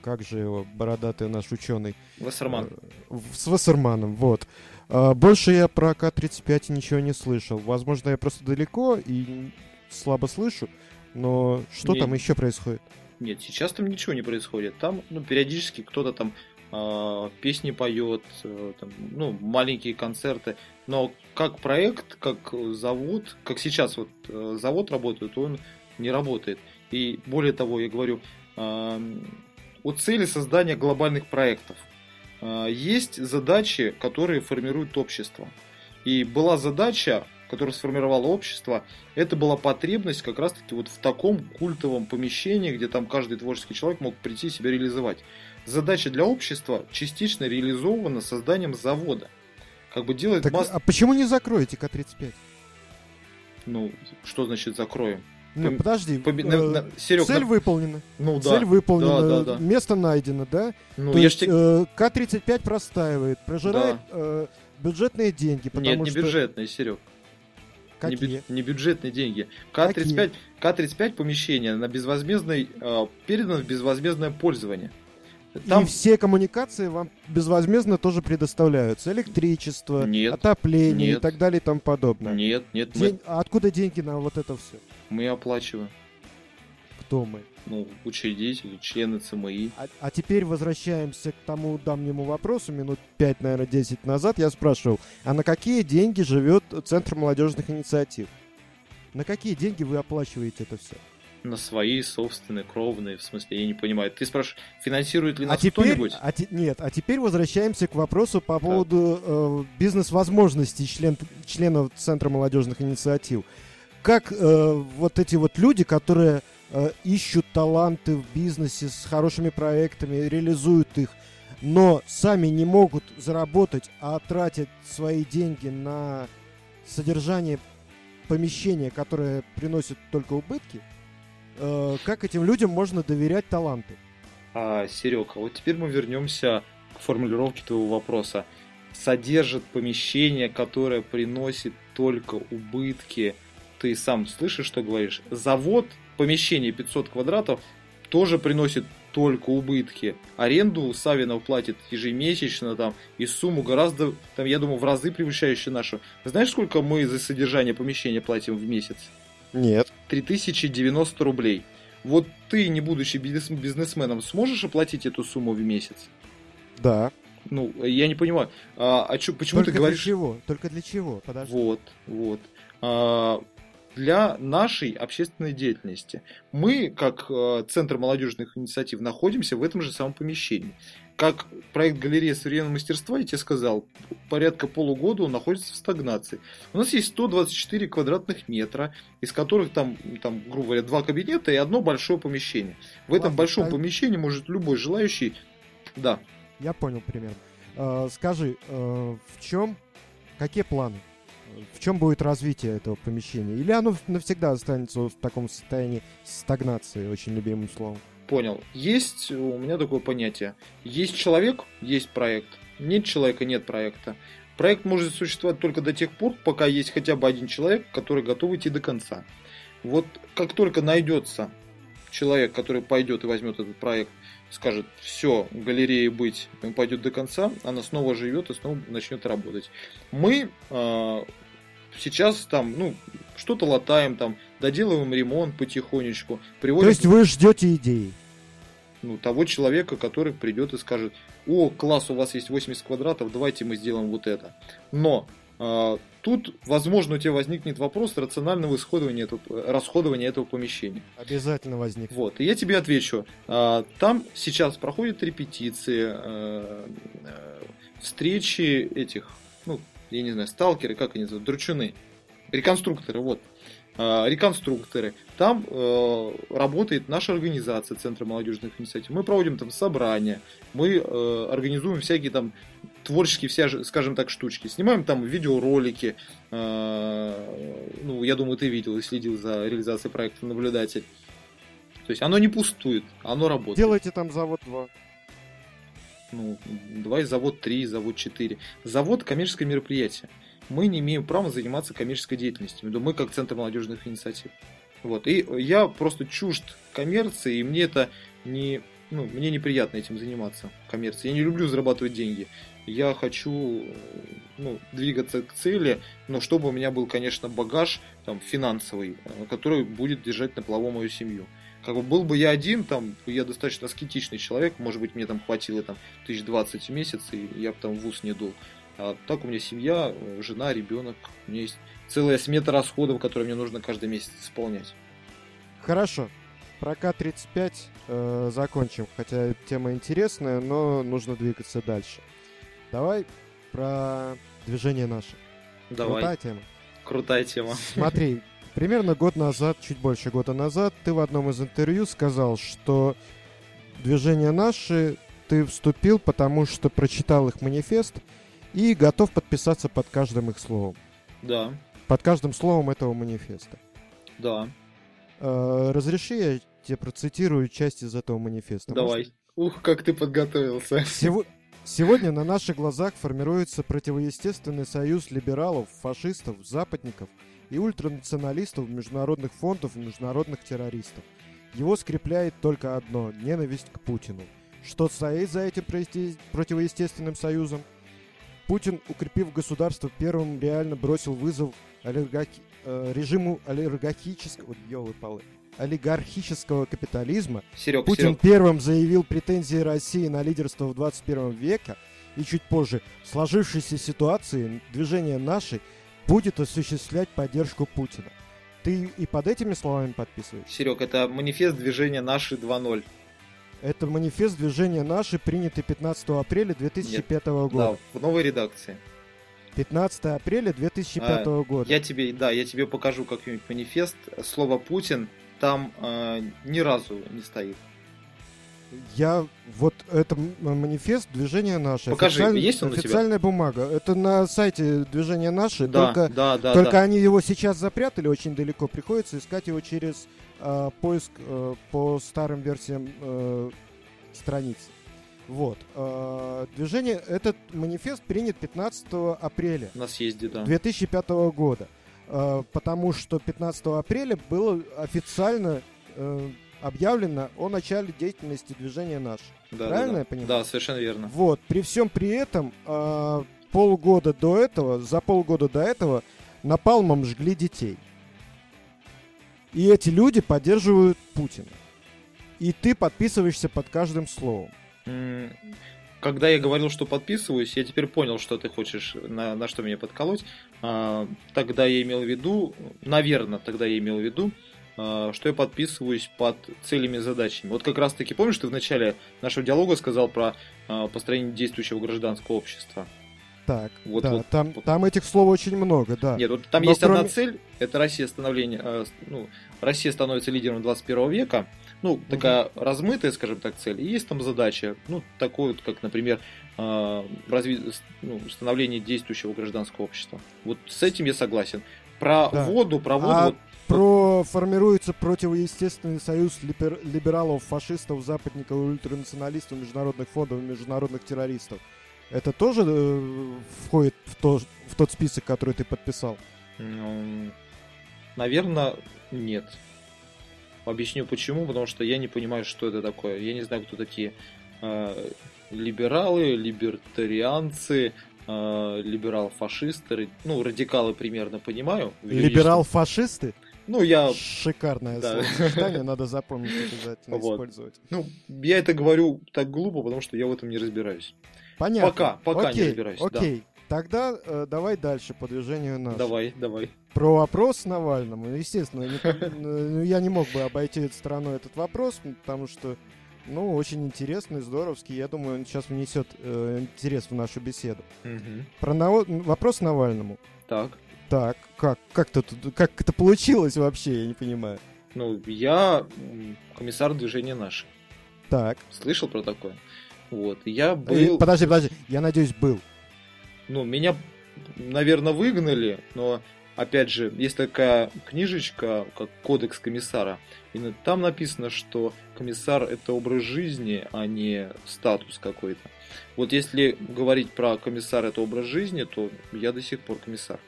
как же его, бородатый наш ученый? Вассерман. Э, С Вассерманом, вот. А, Больше я про К-35 ничего не слышал. Возможно, я просто далеко и слабо слышу, но что Не- там еще происходит? Нет, сейчас там ничего не происходит. Там, ну, периодически кто-то там а, песни поет, э, там, ну, маленькие концерты. Но как проект, как завод, как сейчас вот э, завод работает, он не работает. И более того, я говорю о цели создания глобальных проектов. А, Есть задачи, которые формируют общество. И была задача, которую сформировало общество, это была потребность как раз-таки вот в таком культовом помещении, где там каждый творческий человек мог прийти и себя реализовать. Задача для общества частично реализована созданием завода. Как бы делать Так, масс- а почему не закроете К-35? Ну, что значит закроем? Пом- подожди, Поби- э, на- на- Серег, цель на- выполнена. ну да. Цель выполнена, Да, да, да. место найдено, да? Ну, То я есть ж э, К-35 простаивает, прожирает э, бюджетные деньги, потому Нет, не что... бюджетные, Серег. Не, Какие? бю- не бюджетные деньги. Какие? К-35, К-35 помещение на безвозмездной, э, передано в безвозмездное пользование. И все коммуникации вам безвозмездно тоже предоставляются. Электричество, Нет. отопление и Нет. так далее и тому подобное. Нет, нет, День- А откуда деньги на вот это все? Мы, оплачиваем. Кто мы? Ну, учредители, члены ЦМИ. А, а теперь возвращаемся к тому давнему вопросу, минут 5, наверное, 10 назад. Я спрашивал, а на какие деньги живет Центр молодежных инициатив? На какие деньги вы оплачиваете это все? На свои собственные, кровные, в смысле, я не понимаю. Ты спрашиваешь, финансирует ли А нас теперь, кто-нибудь? а те- нет, а теперь возвращаемся к вопросу по поводу э, бизнес-возможностей член, членов Центра молодежных инициатив. Как э, вот эти вот люди, которые э, ищут таланты в бизнесе с хорошими проектами, реализуют их, но сами не могут заработать, а тратят свои деньги на содержание помещения, которое приносит только убытки, э, как этим людям можно доверять таланты? А, Серега, вот теперь мы вернемся к формулировке твоего вопроса. Содержит помещение, которое приносит только убытки. Ты сам слышишь, что говоришь? Завод, помещение 500 квадратов, тоже приносит только убытки. Аренду Савинов платит ежемесячно там, и сумму гораздо, там, я думаю, в разы превышающую нашу. Знаешь, сколько мы за содержание помещения платим в месяц? Нет. 3090 рублей. Вот ты, не будучи бизнес- бизнесменом, сможешь оплатить эту сумму в месяц? Да. Ну, я не понимаю. А, а чё- почему Только ты говоришь... для чего? Только для чего? Подожди. Вот, вот. А, для нашей общественной деятельности. Мы, как э, Центр молодежных инициатив, находимся в этом же самом помещении. Как проект галерея современного мастерства, я тебе сказал, порядка полугода он находится в стагнации. У нас есть 124 квадратных метра, из которых там, там грубо говоря, два кабинета и одно большое помещение. В этом Ладно, большом а- помещении может любой желающий... Да, Я понял примерно. Э, скажи, э, в чем, какие планы? В чем будет развитие этого помещения? Или оно навсегда останется в таком состоянии стагнации, очень любимым словом? Понял. Есть у меня такое понятие. Есть человек, есть проект. Нет человека, нет проекта. Проект может существовать только до тех пор, пока есть хотя бы один человек, который готов идти до конца. Вот как только найдется человек, который пойдет и возьмет этот проект, скажет, все, галереи быть, он пойдет до конца, она снова живет и снова начнет работать. Мы э, сейчас там, ну, что-то латаем, там, доделываем ремонт потихонечку, приводим То есть вы ждете идеи? ну, того человека, который придет и скажет, о, класс, у вас есть 80 квадратов, давайте мы сделаем вот это. Но э, тут, возможно, у тебя возникнет вопрос рационального исходования этого, расходования этого помещения. Обязательно возникнет. Вот, и я тебе отвечу. А, Там сейчас проходят репетиции, э, э, встречи этих, я не знаю, сталкеры, как они называют, дручуны, реконструкторы, вот. э, реконструкторы. Там э, работает наша организация Центра молодежных инициатив. Мы проводим там собрания, мы э, организуем всякие там творческие, вся, скажем так, штучки. Снимаем там видеоролики. Э, ну, я думаю, ты видел и следил за реализацией проекта «Наблюдатель». То есть оно не пустует, оно работает. Делайте там завод 2. Ну, давай завод 3, завод 4. Завод – коммерческое мероприятие. Мы не имеем права заниматься коммерческой деятельностью. Мы как Центр молодежных инициатив. Вот. И я просто чужд коммерции, и мне это не, ну, мне неприятно этим заниматься, коммерцией. Я не люблю зарабатывать деньги. Я хочу ну, двигаться к цели, но чтобы у меня был, конечно, багаж там, финансовый, э, который будет держать на плаву мою семью. Как бы был бы я один, там, я достаточно аскетичный человек, может быть, мне там хватило там тысяч двадцать в месяц, и я бы там в ус не дул. А так у меня семья, э, жена, ребенок, у меня есть целая смета расходов, которые мне нужно каждый месяц исполнять. Хорошо. Про К-35 э, закончим, хотя тема интересная, но нужно двигаться дальше. Давай про движение наше. Давай. Крутая тема. Крутая тема. Смотри, примерно год назад, чуть больше года назад, ты в одном из интервью сказал, что движение наше ты вступил, потому что прочитал их манифест и готов подписаться под каждым их словом. Да. Под каждым словом этого манифеста. Да. Э, разреши я тебе процитирую часть из этого манифеста. Давай. Может? Ух, как ты подготовился. Сего... Сегодня на наших глазах формируется противоестественный союз либералов, фашистов, западников и ультранационалистов, международных фондов и международных террористов. Его скрепляет только одно – ненависть к Путину. Что стоит за этим противоестественным союзом? Путин, укрепив государство, первым реально бросил вызов олигархи... э, режиму олигархического... Ёлы-палы олигархического капитализма. Серег, Путин Серег. первым заявил претензии России на лидерство в 21 веке, и чуть позже в сложившейся ситуации движение «Наши» будет осуществлять поддержку Путина. Ты и под этими словами подписываешь? Серег, это манифест движения «Наши 2.0». Это манифест движения «Наши», принятый 15 апреля 2005 Нет, года. Да, в новой редакции. 15 апреля 2005 а, года. Я тебе, да, я тебе покажу как-нибудь манифест. Слово Путин там э, ни разу не стоит. Я вот это манифест движения наше. Покажи, Официаль... есть он Официальная бумага. Это на сайте движения наше. Да, только да, да, только да. они его сейчас запрятали очень далеко. Приходится искать его через э, поиск э, по старым версиям э, страниц. Вот. Э, движение, этот манифест принят 15 апреля. На съезде, да. 2005 года. Э, потому что 15 апреля было официально э, объявлено о начале деятельности движения «Наш». Да, Правильно да, да. я понимаю? Да, совершенно верно. Вот. При всем при этом э, полгода до этого, за полгода до этого напалмом жгли детей. И эти люди поддерживают Путина. И ты подписываешься под каждым словом когда я говорил, что подписываюсь, я теперь понял, что ты хочешь, на, на что меня подколоть. А, тогда я имел в виду, наверное, тогда я имел в виду, что я подписываюсь под целями и задачами. Вот как раз таки, помнишь, ты в начале нашего диалога сказал про а, построение действующего гражданского общества? Так, вот, да, вот, там, вот. там этих слов очень много, да. Нет, вот там Но есть кроме... одна цель, это Россия становление, э, ну, Россия становится лидером 21 века, ну, такая угу. размытая, скажем так, цель. И есть там задача, ну, такой вот, как, например, э, разви... ну, становление действующего гражданского общества. Вот с этим я согласен. Про да. воду, про воду... А вот, про формируется противоестественный союз либер... либералов, фашистов, западников, ультранационалистов, международных фондов, международных террористов. Это тоже э, входит в, то, в тот список, который ты подписал? Ну, наверное, нет. Объясню почему, потому что я не понимаю, что это такое. Я не знаю, кто такие э, либералы, либертарианцы, э, либерал-фашисты. Ну, радикалы примерно понимаю. Либерал-фашисты? Ну, я... Шикарное да. словосочетание, надо запомнить обязательно вот. использовать. Ну, я это говорю так глупо, потому что я в этом не разбираюсь. Понятно. Пока, пока окей, не разбираюсь. Окей, да. тогда э, давай дальше по движению нашему. Давай, давай. Про вопрос Навальному. Естественно, я не, ну, я не мог бы обойти стороной этот вопрос, потому что, ну, очень интересный, здоровский. Я думаю, он сейчас внесет э, интерес в нашу беседу. Угу. Про вопрос Навальному. Так. Так, как, как, -то, как это получилось вообще, я не понимаю. Ну, я комиссар движения «Наши». Так. Слышал про такое? Вот, я Э, был... Подожди, подожди, я надеюсь, был. Ну, меня, наверное, выгнали, но, опять же, есть такая книжечка, как «Кодекс комиссара», и там написано, что комиссар – это образ жизни, а не статус какой-то. Вот если говорить про комиссар – это образ жизни, то я до сих пор комиссар.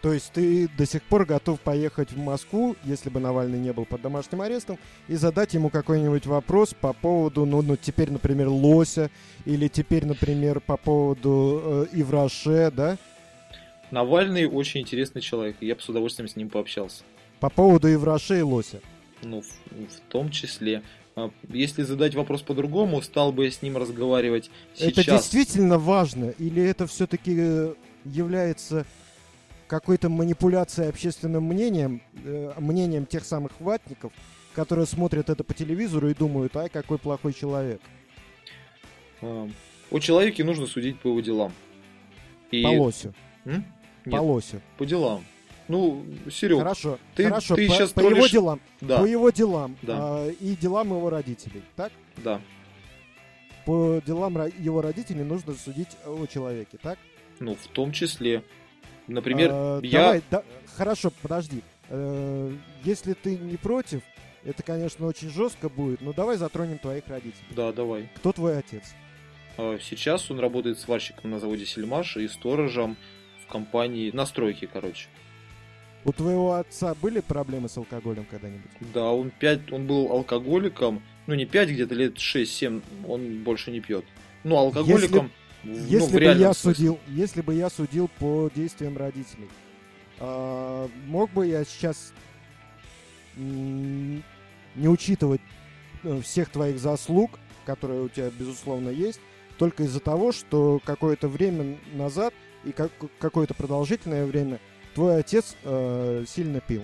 То есть ты до сих пор готов поехать в Москву, если бы Навальный не был под домашним арестом, и задать ему какой-нибудь вопрос по поводу, ну, ну теперь, например, Лося, или теперь, например, по поводу э, Ивраше, да? Навальный очень интересный человек, и я бы с удовольствием с ним пообщался. По поводу Ивраше и Лося. Ну, в, в том числе. А, Если задать вопрос по-другому, стал бы я с ним разговаривать Это сейчас. действительно важно, или это все-таки является какой-то манипуляцией общественным мнением, э, мнением тех самых ватников, которые смотрят это по телевизору и думают, ай, какой плохой человек. А, О человеке нужно судить по его делам. И... По Лосю. М? По Лосю. по делам. Ну, Серег, Хорошо, ты- хорошо. ты по, щас по его делам, да, по его делам Да. а, и делам его родителей, так? да. По делам его родителей нужно судить о человеке, так? Ну, в том числе. Например, А, я... Давай, да- хорошо, подожди. Э, если ты не против, это, конечно, очень жестко будет, но давай затронем твоих родителей. Да, давай. Кто твой отец? А, Сейчас он работает сварщиком на заводе Сельмаш и сторожем в компании настройки, короче. У твоего отца были проблемы с алкоголем когда-нибудь? Да, он пять, он был алкоголиком, ну не 5, где-то лет 6-7, он больше не пьет. Ну, алкоголиком, ну, Если в бы я смысле. судил, если бы я судил по действиям родителей, а, мог бы я сейчас не учитывать э, всех твоих заслуг, которые у тебя безусловно есть, только из-за того, что какое-то время назад и как- какое-то продолжительное время твой отец э, сильно пил.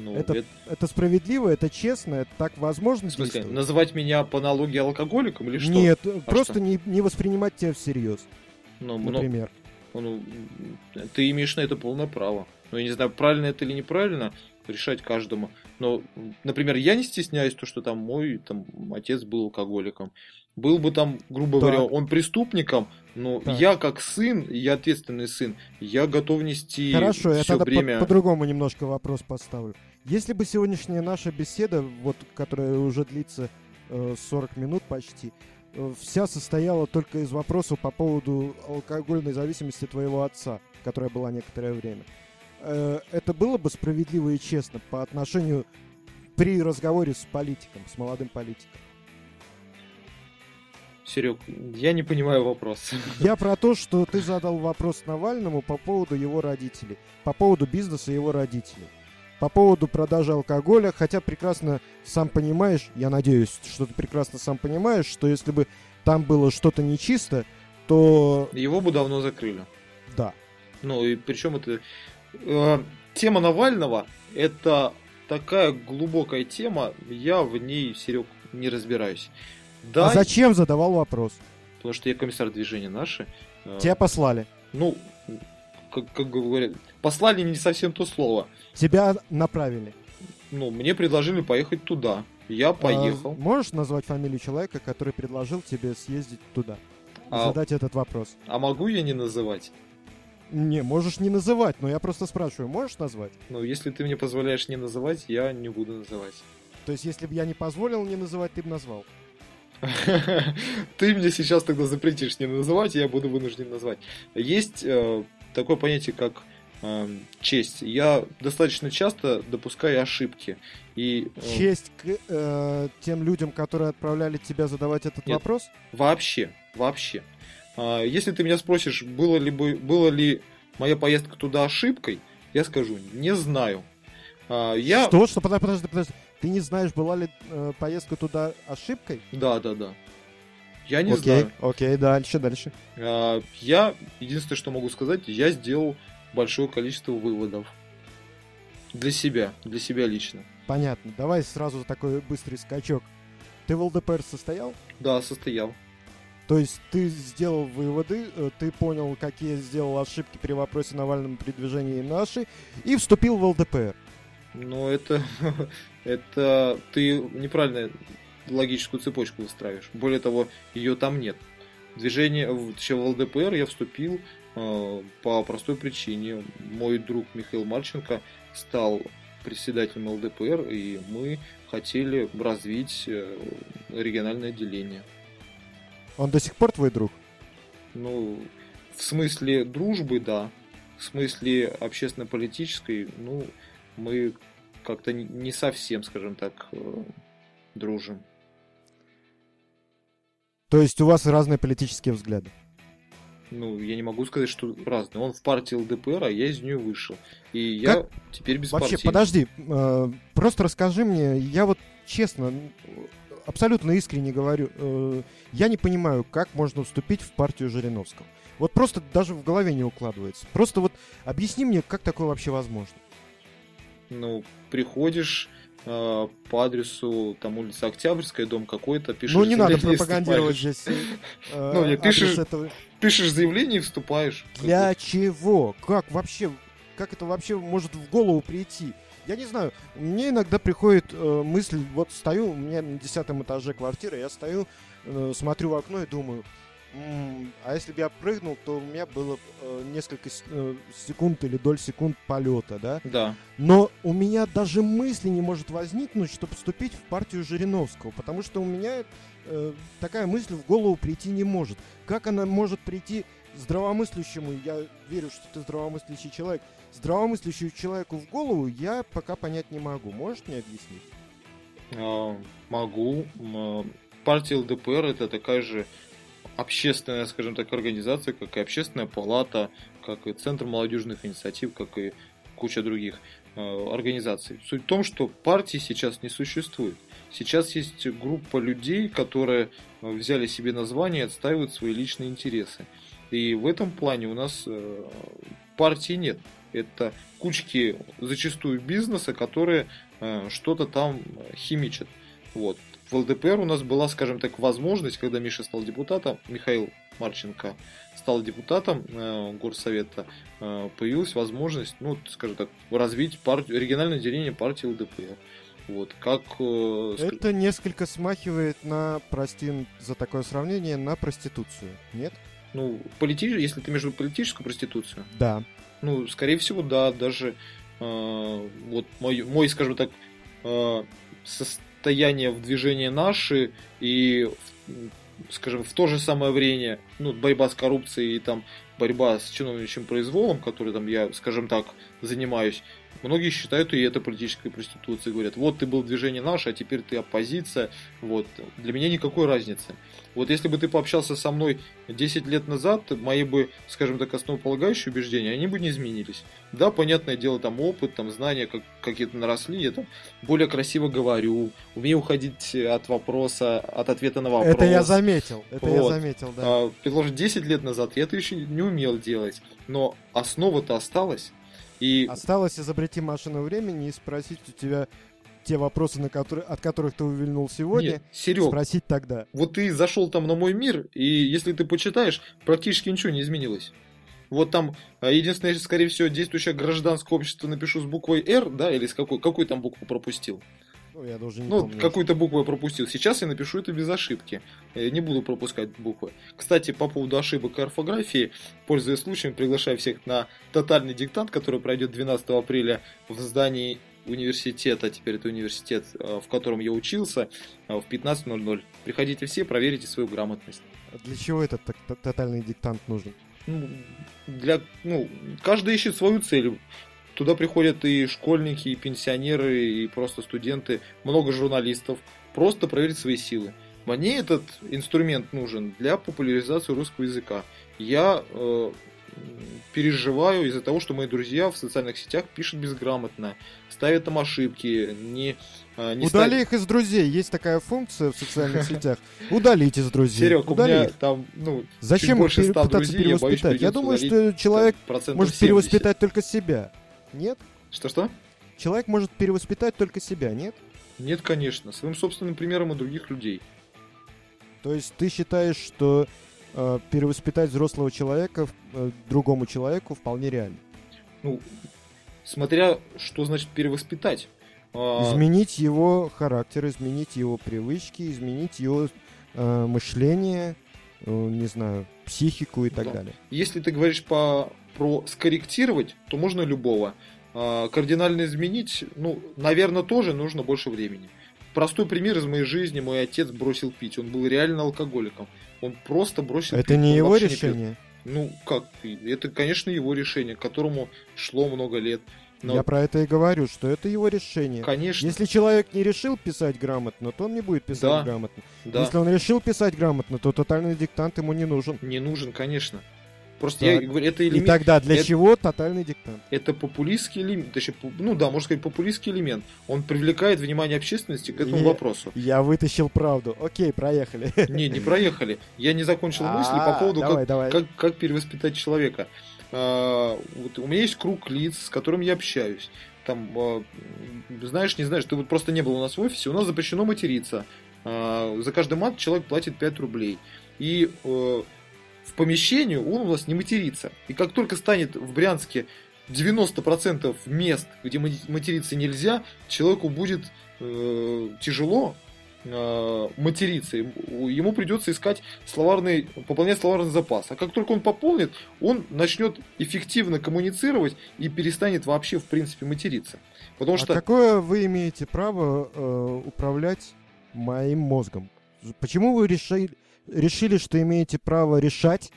Ну, это- это- Это справедливо, это честно, это так возможно в смысле, действовать? называть меня по аналогии алкоголиком или что? Нет, просто что? не, не воспринимать тебя всерьез, ну, например. ну, ты имеешь на это полное право. Ну, я не знаю, правильно это или неправильно, решать каждому. Но, например, я не стесняюсь то, что там мой там, отец был алкоголиком. Был бы там, грубо Так. говоря, он преступником, но Так. я как сын, я ответственный сын, я готов нести Хорошо, я все тогда по- время... по-другому немножко вопрос поставлю. Если бы сегодняшняя наша беседа, вот, которая уже длится э, 40 минут почти, э, вся состояла только из вопросов по поводу алкогольной зависимости твоего отца, которая была некоторое время, э, это было бы справедливо и честно по отношению при разговоре с политиком, с молодым политиком? Серег, я не понимаю вопрос. Я про то, что ты задал вопрос Навальному по поводу его родителей, по поводу бизнеса его родителей, по поводу продажи алкоголя, хотя прекрасно сам понимаешь, я надеюсь, что ты прекрасно сам понимаешь, что если бы там было что-то нечисто, то Его бы давно закрыли. да. Ну, и причем это... э, тема Навального – это такая глубокая тема, я в ней, Серег, не разбираюсь. Да, А зачем задавал вопрос? потому что я комиссар движения наши. Э, Тебя послали. Ну, как, как говорят, послали не совсем то слово. Тебя направили. Ну, мне предложили поехать туда. Я поехал. А, можешь назвать фамилию человека, который предложил тебе съездить туда? А- задать этот вопрос. А могу я не называть? Не, можешь не называть, но я просто спрашиваю, можешь назвать? Ну, если ты мне позволяешь не называть, я не буду называть. То есть, если бы я не позволил не называть, ты бы назвал. Ты мне сейчас тогда запретишь не называть, я буду вынужден назвать. Есть э, такое понятие, как э, честь. Я достаточно часто допускаю ошибки. И э, Честь к э, тем людям, которые отправляли тебя задавать этот Нет. вопрос? вообще, вообще. А, Если ты меня спросишь, было ли, бы, было ли моя поездка туда ошибкой, я скажу, не знаю. А, Я... Что? Что? Подожди, подожди, подожди. Ты не знаешь, была ли э, поездка туда ошибкой? Да, да, да. Я не окей, знаю. окей, дальше, дальше. А, Я, единственное, что могу сказать, я сделал большое количество выводов. Для себя, для себя лично. Понятно. Давай сразу такой быстрый скачок. Ты в ЛДПР состоял? Да, состоял. То есть ты сделал выводы, э, ты понял, какие сделал ошибки при вопросе Навального при движении наши, и вступил в ЛДПР. Ну, это, это ты неправильно логическую цепочку выстраиваешь. Более того, ее там нет. Движение, еще в ЛДПР я вступил э, по простой причине. Мой друг Михаил Марченко стал председателем ЛДПР, и мы хотели развить э, региональное отделение. Он до сих пор твой друг? Ну, в смысле дружбы, да. В смысле общественно-политической, ну, мы как-то не совсем, скажем так, э, дружим. То есть у вас разные политические взгляды? Ну, я не могу сказать, что разные. Он в партии ЛДПР, а я из нее вышел. И я как? теперь без Вообще, подожди, э, просто расскажи мне, я вот честно, абсолютно искренне говорю, э, я не понимаю, как можно вступить в партию Жириновского. Вот просто даже в голове не укладывается. Просто вот объясни мне, как такое вообще возможно. Ну, приходишь э, по адресу там улица Октябрьская, дом какой-то, пишешь Ну, не надо пропагандировать здесь. Э, ну, пишешь, пишешь заявление и вступаешь. Для чего? Как вообще, как это вообще может в голову прийти? Я не знаю, мне иногда приходит э, мысль, вот стою, у меня на десятом этаже квартиры, я стою, э, смотрю в окно и думаю, а если бы я прыгнул, то у меня было э, несколько э, секунд или доль секунд полета, да? Да. Но у меня даже мысли не может возникнуть, чтобы вступить в партию Жириновского, потому что у меня э, такая мысль в голову прийти не может. Как она может прийти здравомыслящему, я верю, что ты здравомыслящий человек, здравомыслящему человеку в голову я пока понять не могу. Можешь мне объяснить? А, могу. Партия ЛДПР это такая же общественная, скажем так, организация, как и общественная палата, как и Центр молодежных инициатив, как и куча других э, организаций. Суть в том, что партии сейчас не существует. Сейчас есть группа людей, которые взяли себе название и отстаивают свои личные интересы. И в этом плане у нас э, партии нет. Это кучки зачастую бизнеса, которые э, что-то там химичат. Вот. В ЛДПР у нас была, скажем так, возможность, когда Миша стал депутатом, Михаил Марченко стал депутатом э, горсовета, э, появилась возможность, ну, скажем так, развить партию, региональное деление партии ЛДПР. Вот, как... Э, Это несколько смахивает на, прости за такое сравнение, на проституцию, нет? Ну, полити... если ты между политическую проституцию. Да. Ну, скорее всего, да, даже э, вот мой, мой, скажем так, э, состояние в движении наши и, скажем, в то же самое время, ну, борьба с коррупцией и там борьба с чиновничьим произволом, который там я, скажем так, занимаюсь, Многие считают и это политической проституцией. Говорят, вот ты был движение наше, а теперь ты оппозиция. Вот. Для меня никакой разницы. Вот если бы ты пообщался со мной 10 лет назад, мои бы, скажем так, основополагающие убеждения, они бы не изменились. Да, понятное дело, там опыт, там знания как, какие-то наросли, я там более красиво говорю, умею уходить от вопроса, от ответа на вопрос. Это я заметил, это вот. я заметил, да. А, предложить 10 лет назад я это еще не умел делать, но основа-то осталась. И... Осталось изобрети машину времени и спросить у тебя те вопросы, на которые, от которых ты увильнул сегодня, Нет, Серег, спросить тогда. Вот ты зашел там на мой мир, и если ты почитаешь, практически ничего не изменилось. Вот там а, единственное, скорее всего, действующее гражданское общество напишу с буквой R, да, или с какой, какой там букву пропустил. Ну, я даже не ну какую-то букву я пропустил. Сейчас я напишу это без ошибки. Я не буду пропускать буквы. Кстати, по поводу ошибок и орфографии, пользуясь случаем, приглашаю всех на тотальный диктант, который пройдет 12 апреля в здании университета, теперь это университет, э, в котором я учился, э, в 15.00. Приходите все, проверите свою грамотность. А для чего этот тотальный диктант нужен? Ну, для, ну, каждый ищет свою цель. Туда приходят и школьники, и пенсионеры, и просто студенты, много журналистов, просто проверить свои силы. Мне этот инструмент нужен для популяризации русского языка. Я э, переживаю из-за того, что мои друзья в социальных сетях пишут безграмотно, ставят там ошибки, не, э, не Удали став... их из друзей. Есть такая функция в социальных сетях. Удалить из друзей. Серег, у меня там, ну, Зачем больше пытаться перевоспитать? Я думаю, что человек может перевоспитать только себя. Нет? Что-что? Человек может перевоспитать только себя, нет? Нет, конечно. Своим собственным примером и других людей. То есть ты считаешь, что э, перевоспитать взрослого человека э, другому человеку вполне реально? Ну, смотря что значит перевоспитать. А, изменить его характер, изменить его привычки, изменить его э, мышление, э, не знаю, психику и так да. далее. Если ты говоришь по, про скорректировать, то можно любого. А, кардинально изменить, ну, наверное, тоже нужно больше времени. Простой пример из моей жизни. Мой отец бросил пить. Он был реально алкоголиком. Он просто бросил Это пить. не его решение? Не ну, как? Это, конечно, его решение, к которому шло много лет. Но... Я про это и говорю, что это его решение. Конечно. Если человек не решил писать грамотно, то он не будет писать да. грамотно. Да. Если он решил писать грамотно, то тотальный диктант ему не нужен. Не нужен, конечно. Просто так. я говорю, это элемент... И тогда для это, чего тотальный диктант? Это популистский элемент, точнее, ну да, можно сказать, популистский элемент. Он привлекает внимание общественности к этому и вопросу. Я вытащил правду. Окей, проехали. Не, не проехали. Я не закончил мысли по поводу, как, Как, как перевоспитать человека. А, вот у меня есть круг лиц, с которым я общаюсь. Там, а, знаешь, не знаешь, ты вот просто не был у нас в офисе, у нас запрещено материться. А, за каждый мат человек платит 5 рублей. И э, в помещении он у нас не матерится. И как только станет в Брянске 90% мест, где материться нельзя, человеку будет э, тяжело э, материться. Ему придется искать словарный, пополнять словарный запас. А как только он пополнит, он начнет эффективно коммуницировать и перестанет вообще, в принципе, материться. Потому а что... какое вы имеете право э, управлять моим мозгом? Почему вы решили, решили, что имеете право решать,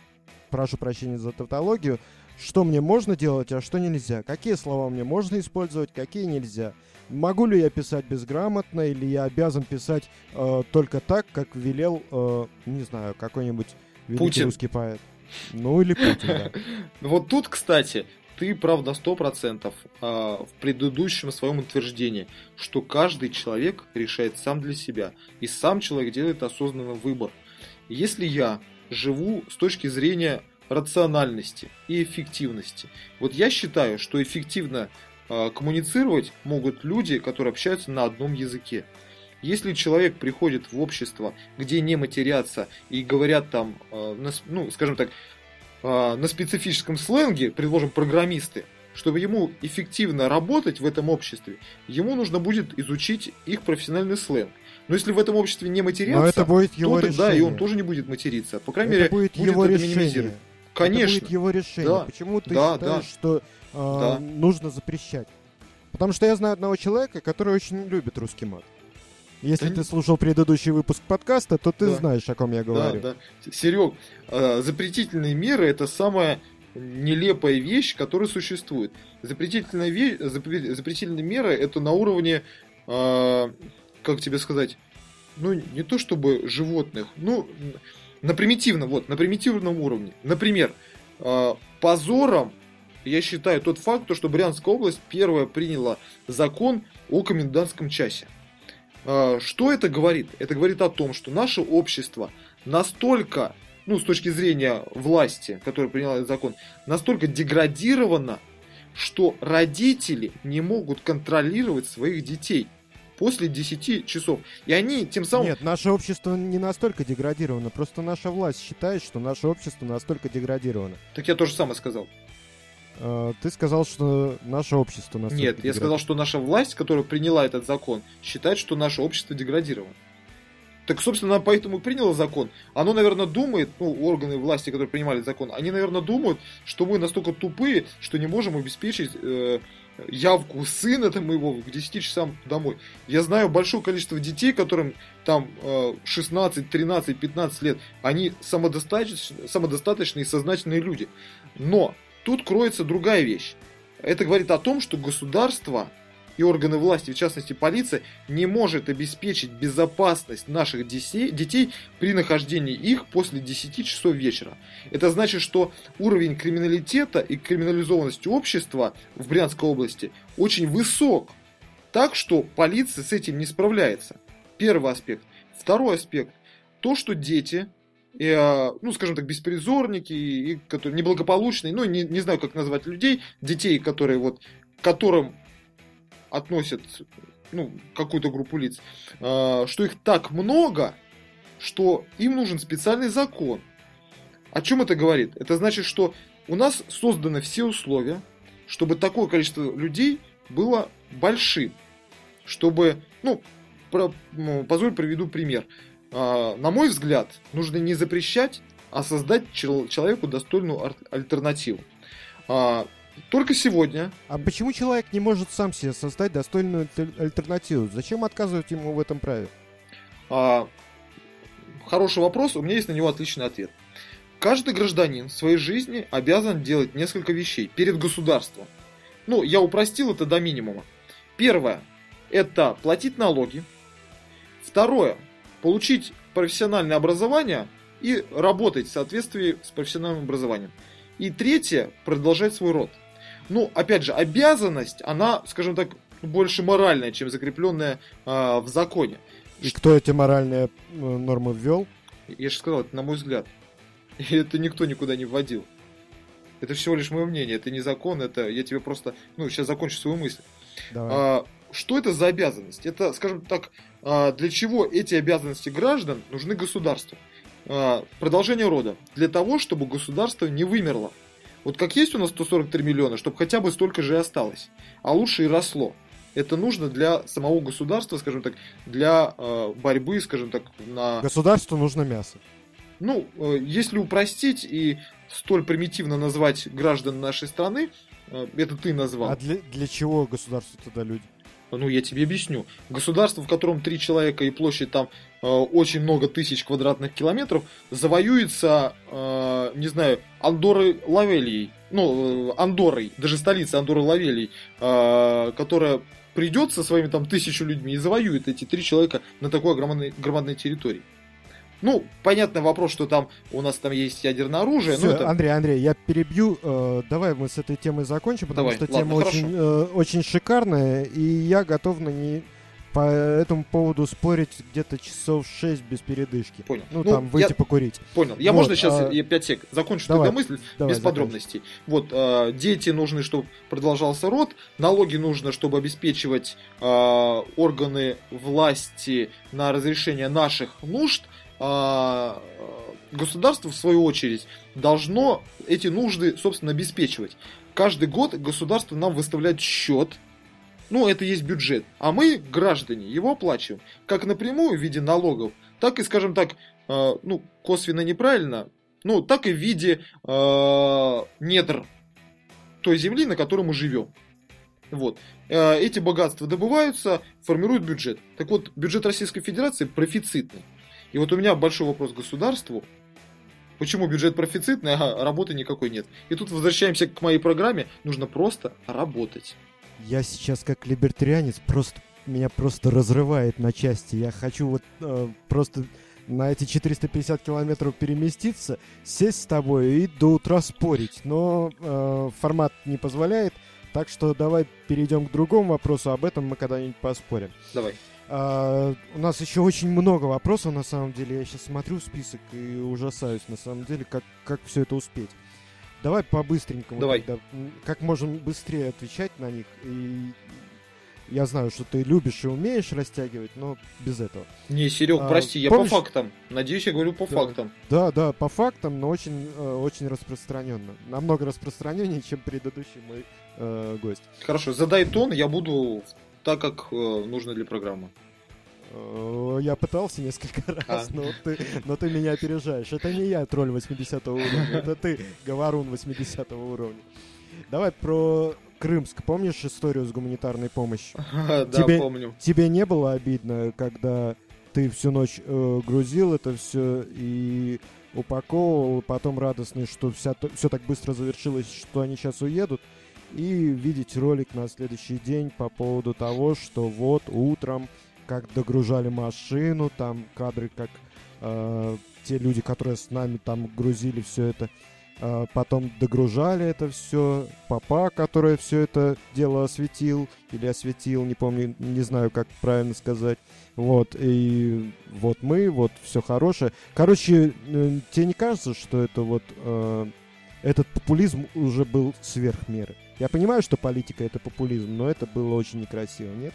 прошу прощения за тавтологию, что мне можно делать, а что нельзя? Какие слова мне можно использовать, какие нельзя? Могу ли я писать безграмотно, или я обязан писать э, только так, как велел, э, не знаю, какой-нибудь великий Путин. русский поэт? Ну или Путин, да. Вот тут, кстати, ты прав на сто процентов в предыдущем своем утверждении, что каждый человек решает сам для себя, и сам человек делает осознанный выбор. Если я живу с точки зрения рациональности и эффективности, вот я считаю, что эффективно Э, коммуницировать могут люди, которые общаются на одном языке. Если человек приходит в общество, где не матерятся и говорят там, э, ну, скажем так, э, на специфическом сленге, предложим программисты, чтобы ему эффективно работать в этом обществе, ему нужно будет изучить их профессиональный сленг. Но если в этом обществе не матерятся, Но это будет его то решение. да, и он тоже не будет материться. По крайней это мере, будет, будет его это решение. Конечно. Это будет его решение. Да. Почему ты да, считаешь, да. что э, да. нужно запрещать. Потому что я знаю одного человека, который очень любит русский мат. Если да ты слушал предыдущий выпуск подкаста, то ты да. знаешь, о ком я говорю. Да, да. Серег, э, запретительные меры это самая нелепая вещь, которая существует. Запретительная, вещь, запретительные меры это на уровне, э, как тебе сказать, ну не то чтобы животных, ну на примитивном, вот, на примитивном уровне. Например, э, позором я считаю тот факт, то, что Брянская область первая приняла закон о комендантском часе. А, что это говорит? Это говорит о том, что наше общество настолько, ну, с точки зрения власти, которая приняла этот закон, настолько деградировано, что родители не могут контролировать своих детей после 10 часов. И они тем самым... Нет, наше общество не настолько деградировано. Просто наша власть считает, что наше общество настолько деградировано. Так я тоже самое сказал. А, ты сказал, что наше общество нас. Нет, я сказал, что наша власть, которая приняла этот закон, считает, что наше общество деградировано. Так, собственно, она поэтому и приняла закон. Оно, наверное, думает, ну, органы власти, которые принимали закон, они, наверное, думают, что мы настолько тупые, что не можем обеспечить э, явку сына там моего к 10 часам домой. Я знаю большое количество детей, которым там э, 16, 13, 15 лет, они самодостаточные, самодостаточные и сознательные люди. Но Тут кроется другая вещь. Это говорит о том, что государство и органы власти, в частности полиция, не может обеспечить безопасность наших детей, при нахождении их после 10 часов вечера. Это значит, что уровень криминалитета и криминализованности общества в Брянской области очень высок. Так что полиция с этим не справляется. Первый аспект. Второй аспект. То, что дети и, а, ну, скажем так, беспризорники, и, которые неблагополучные, ну, не, не знаю, как назвать людей, детей, которые вот, которым относят, ну, какую-то группу лиц, а, что их так много, что им нужен специальный закон. О чем это говорит? Это значит, что у нас созданы все условия, чтобы такое количество людей было большим. Чтобы, ну, про, ну позволь приведу пример. А, на мой взгляд, нужно не запрещать, а создать человеку достойную альтернативу. А, только сегодня. А почему человек не может сам себе создать достойную альтернативу? Зачем отказывать ему в этом праве? А, хороший вопрос, у меня есть на него отличный ответ. Каждый гражданин в своей жизни обязан делать несколько вещей перед государством. Ну, я упростил это до минимума. Первое – это платить налоги. Второе – получить профессиональное образование и работать в соответствии с профессиональным образованием. И третье – продолжать свой род. Ну, опять же, обязанность, она, скажем так, больше моральная, чем закрепленная э, в законе. И кто эти моральные э, нормы ввел? Я же сказал, это на мой взгляд. И это никто никуда не вводил. Это всего лишь мое мнение, это не закон, это я тебе просто, ну, сейчас закончу свою мысль. Давай. А, что это за обязанность? Это, скажем так, а, для чего эти обязанности граждан нужны государству? А, продолжение рода. Для того, чтобы государство не вымерло. Вот как есть у нас 143 миллиона, чтобы хотя бы столько же и осталось. А лучше и росло. Это нужно для самого государства, скажем так, для э, борьбы, скажем так, на... Государству нужно мясо. Ну, э, если упростить и столь примитивно назвать граждан нашей страны, э, это ты назвал. А для, для чего государству тогда люди? Ну, я тебе объясню. Государство, в котором три человека и площадь там э, очень много тысяч квадратных километров, завоюется, э, не знаю, Андорой Лавелией. Ну, э, Андорой, даже столица Андоры Лавелий, э, которая придет со своими там тысячу людьми и завоюет эти три человека на такой огромной, громадной территории. Ну, понятный вопрос, что там у нас там есть ядерное оружие. Всё, это... Андрей, Андрей, я перебью. Э, давай мы с этой темой закончим, потому Давай, что ладно, тема очень, э, очень шикарная, и я готов на ней по этому поводу спорить где-то часов 6 без передышки. Понял. Ну, ну там выйти я... покурить. Понял. Я вот, можно сейчас а... я 5 сек закончу давай, тогда мысль давай, без подробностей. Вот, э, дети нужны, чтобы продолжался род, налоги нужно, чтобы обеспечивать э, органы власти на разрешение наших нужд, государство, в свою очередь, должно эти нужды, собственно, обеспечивать. Каждый год государство нам выставляет счет, ну, это есть бюджет, а мы, граждане, его оплачиваем, как напрямую в виде налогов, так и, скажем так, э, ну, косвенно неправильно, ну, так и в виде э, недр той земли, на которой мы живем. Вот. Э, эти богатства добываются, формируют бюджет. Так вот, бюджет Российской Федерации профицитный. И вот у меня большой вопрос к государству. Почему бюджет профицитный, а работы никакой нет? И тут возвращаемся к моей программе. Нужно просто работать. Я сейчас как либертарианец просто меня просто разрывает на части. Я хочу вот э, просто на эти 450 километров переместиться, сесть с тобой и до утра спорить. Но э, формат не позволяет, так что давай перейдем к другому вопросу. Об этом мы когда-нибудь поспорим. Давай. А, у нас еще очень много вопросов, на самом деле. Я сейчас смотрю список и ужасаюсь, на самом деле, как, как все это успеть. Давай по-быстренькому. Давай. Тогда, как можем быстрее отвечать на них. И я знаю, что ты любишь и умеешь растягивать, но без этого. Не, Серег, а, прости, я помнишь... по фактам. Надеюсь, я говорю по да, фактам. Да, да, по фактам, но очень, э, очень распространенно. Намного распространеннее, чем предыдущий мой э, гость. Хорошо, задай тон, я буду так, как э, нужно для программы. Э, я пытался несколько раз, а. но, ты, но ты меня опережаешь. Это не я, тролль 80 уровня, это ты, говорун 80 уровня. Давай про Крымск. Помнишь историю с гуманитарной помощью? Да, тебе, помню. Тебе не было обидно, когда ты всю ночь э, грузил это все и упаковывал, потом радостный, что вся, все так быстро завершилось, что они сейчас уедут? И видеть ролик на следующий день по поводу того, что вот утром, как догружали машину, там кадры, как э, те люди, которые с нами там грузили все это, э, потом догружали это все, папа, который все это дело осветил или осветил, не помню, не знаю, как правильно сказать. Вот, и вот мы, вот все хорошее. Короче, э, тебе не кажется, что это вот э, этот популизм уже был сверх меры? Я понимаю, что политика это популизм, но это было очень некрасиво, нет?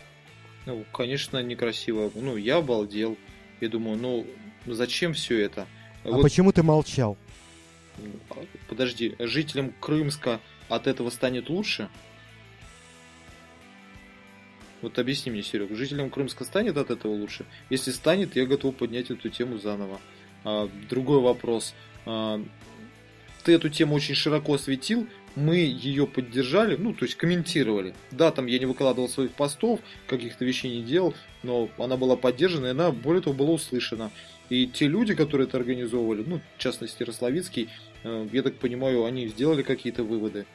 Ну, конечно, некрасиво. Ну, я обалдел. Я думаю, ну, зачем все это? А вот... почему ты молчал? Подожди, жителям Крымска от этого станет лучше? Вот объясни мне, Серег, жителям Крымска станет от этого лучше? Если станет, я готов поднять эту тему заново. А, другой вопрос. А, ты эту тему очень широко осветил, мы ее поддержали, ну, то есть комментировали. Да, там я не выкладывал своих постов, каких-то вещей не делал, но она была поддержана, и она, более того, была услышана. И те люди, которые это организовывали, ну, в частности, Рословицкий, э, я так понимаю, они сделали какие-то выводы.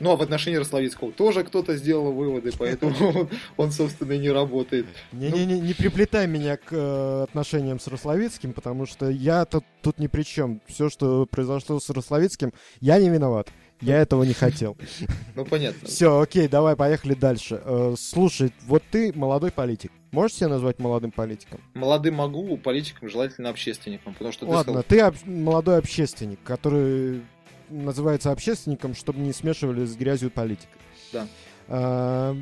Ну, а в отношении Рословицкого тоже кто-то сделал выводы, поэтому он, он собственно, не работает. Не-не-не, не приплетай меня к э, отношениям с Рословицким, потому что я тут, тут ни при чем. Все, что произошло с Рословицким, я не виноват. Я этого не хотел. Ну, понятно. Все, окей, давай, поехали дальше. Э, слушай, вот ты молодой политик. Можешь себя назвать молодым политиком? Молодым могу, политиком желательно общественником, потому что Ладно, ты, сказал... ты об... молодой общественник, который называется общественником, чтобы не смешивали с грязью политикой. Да. А,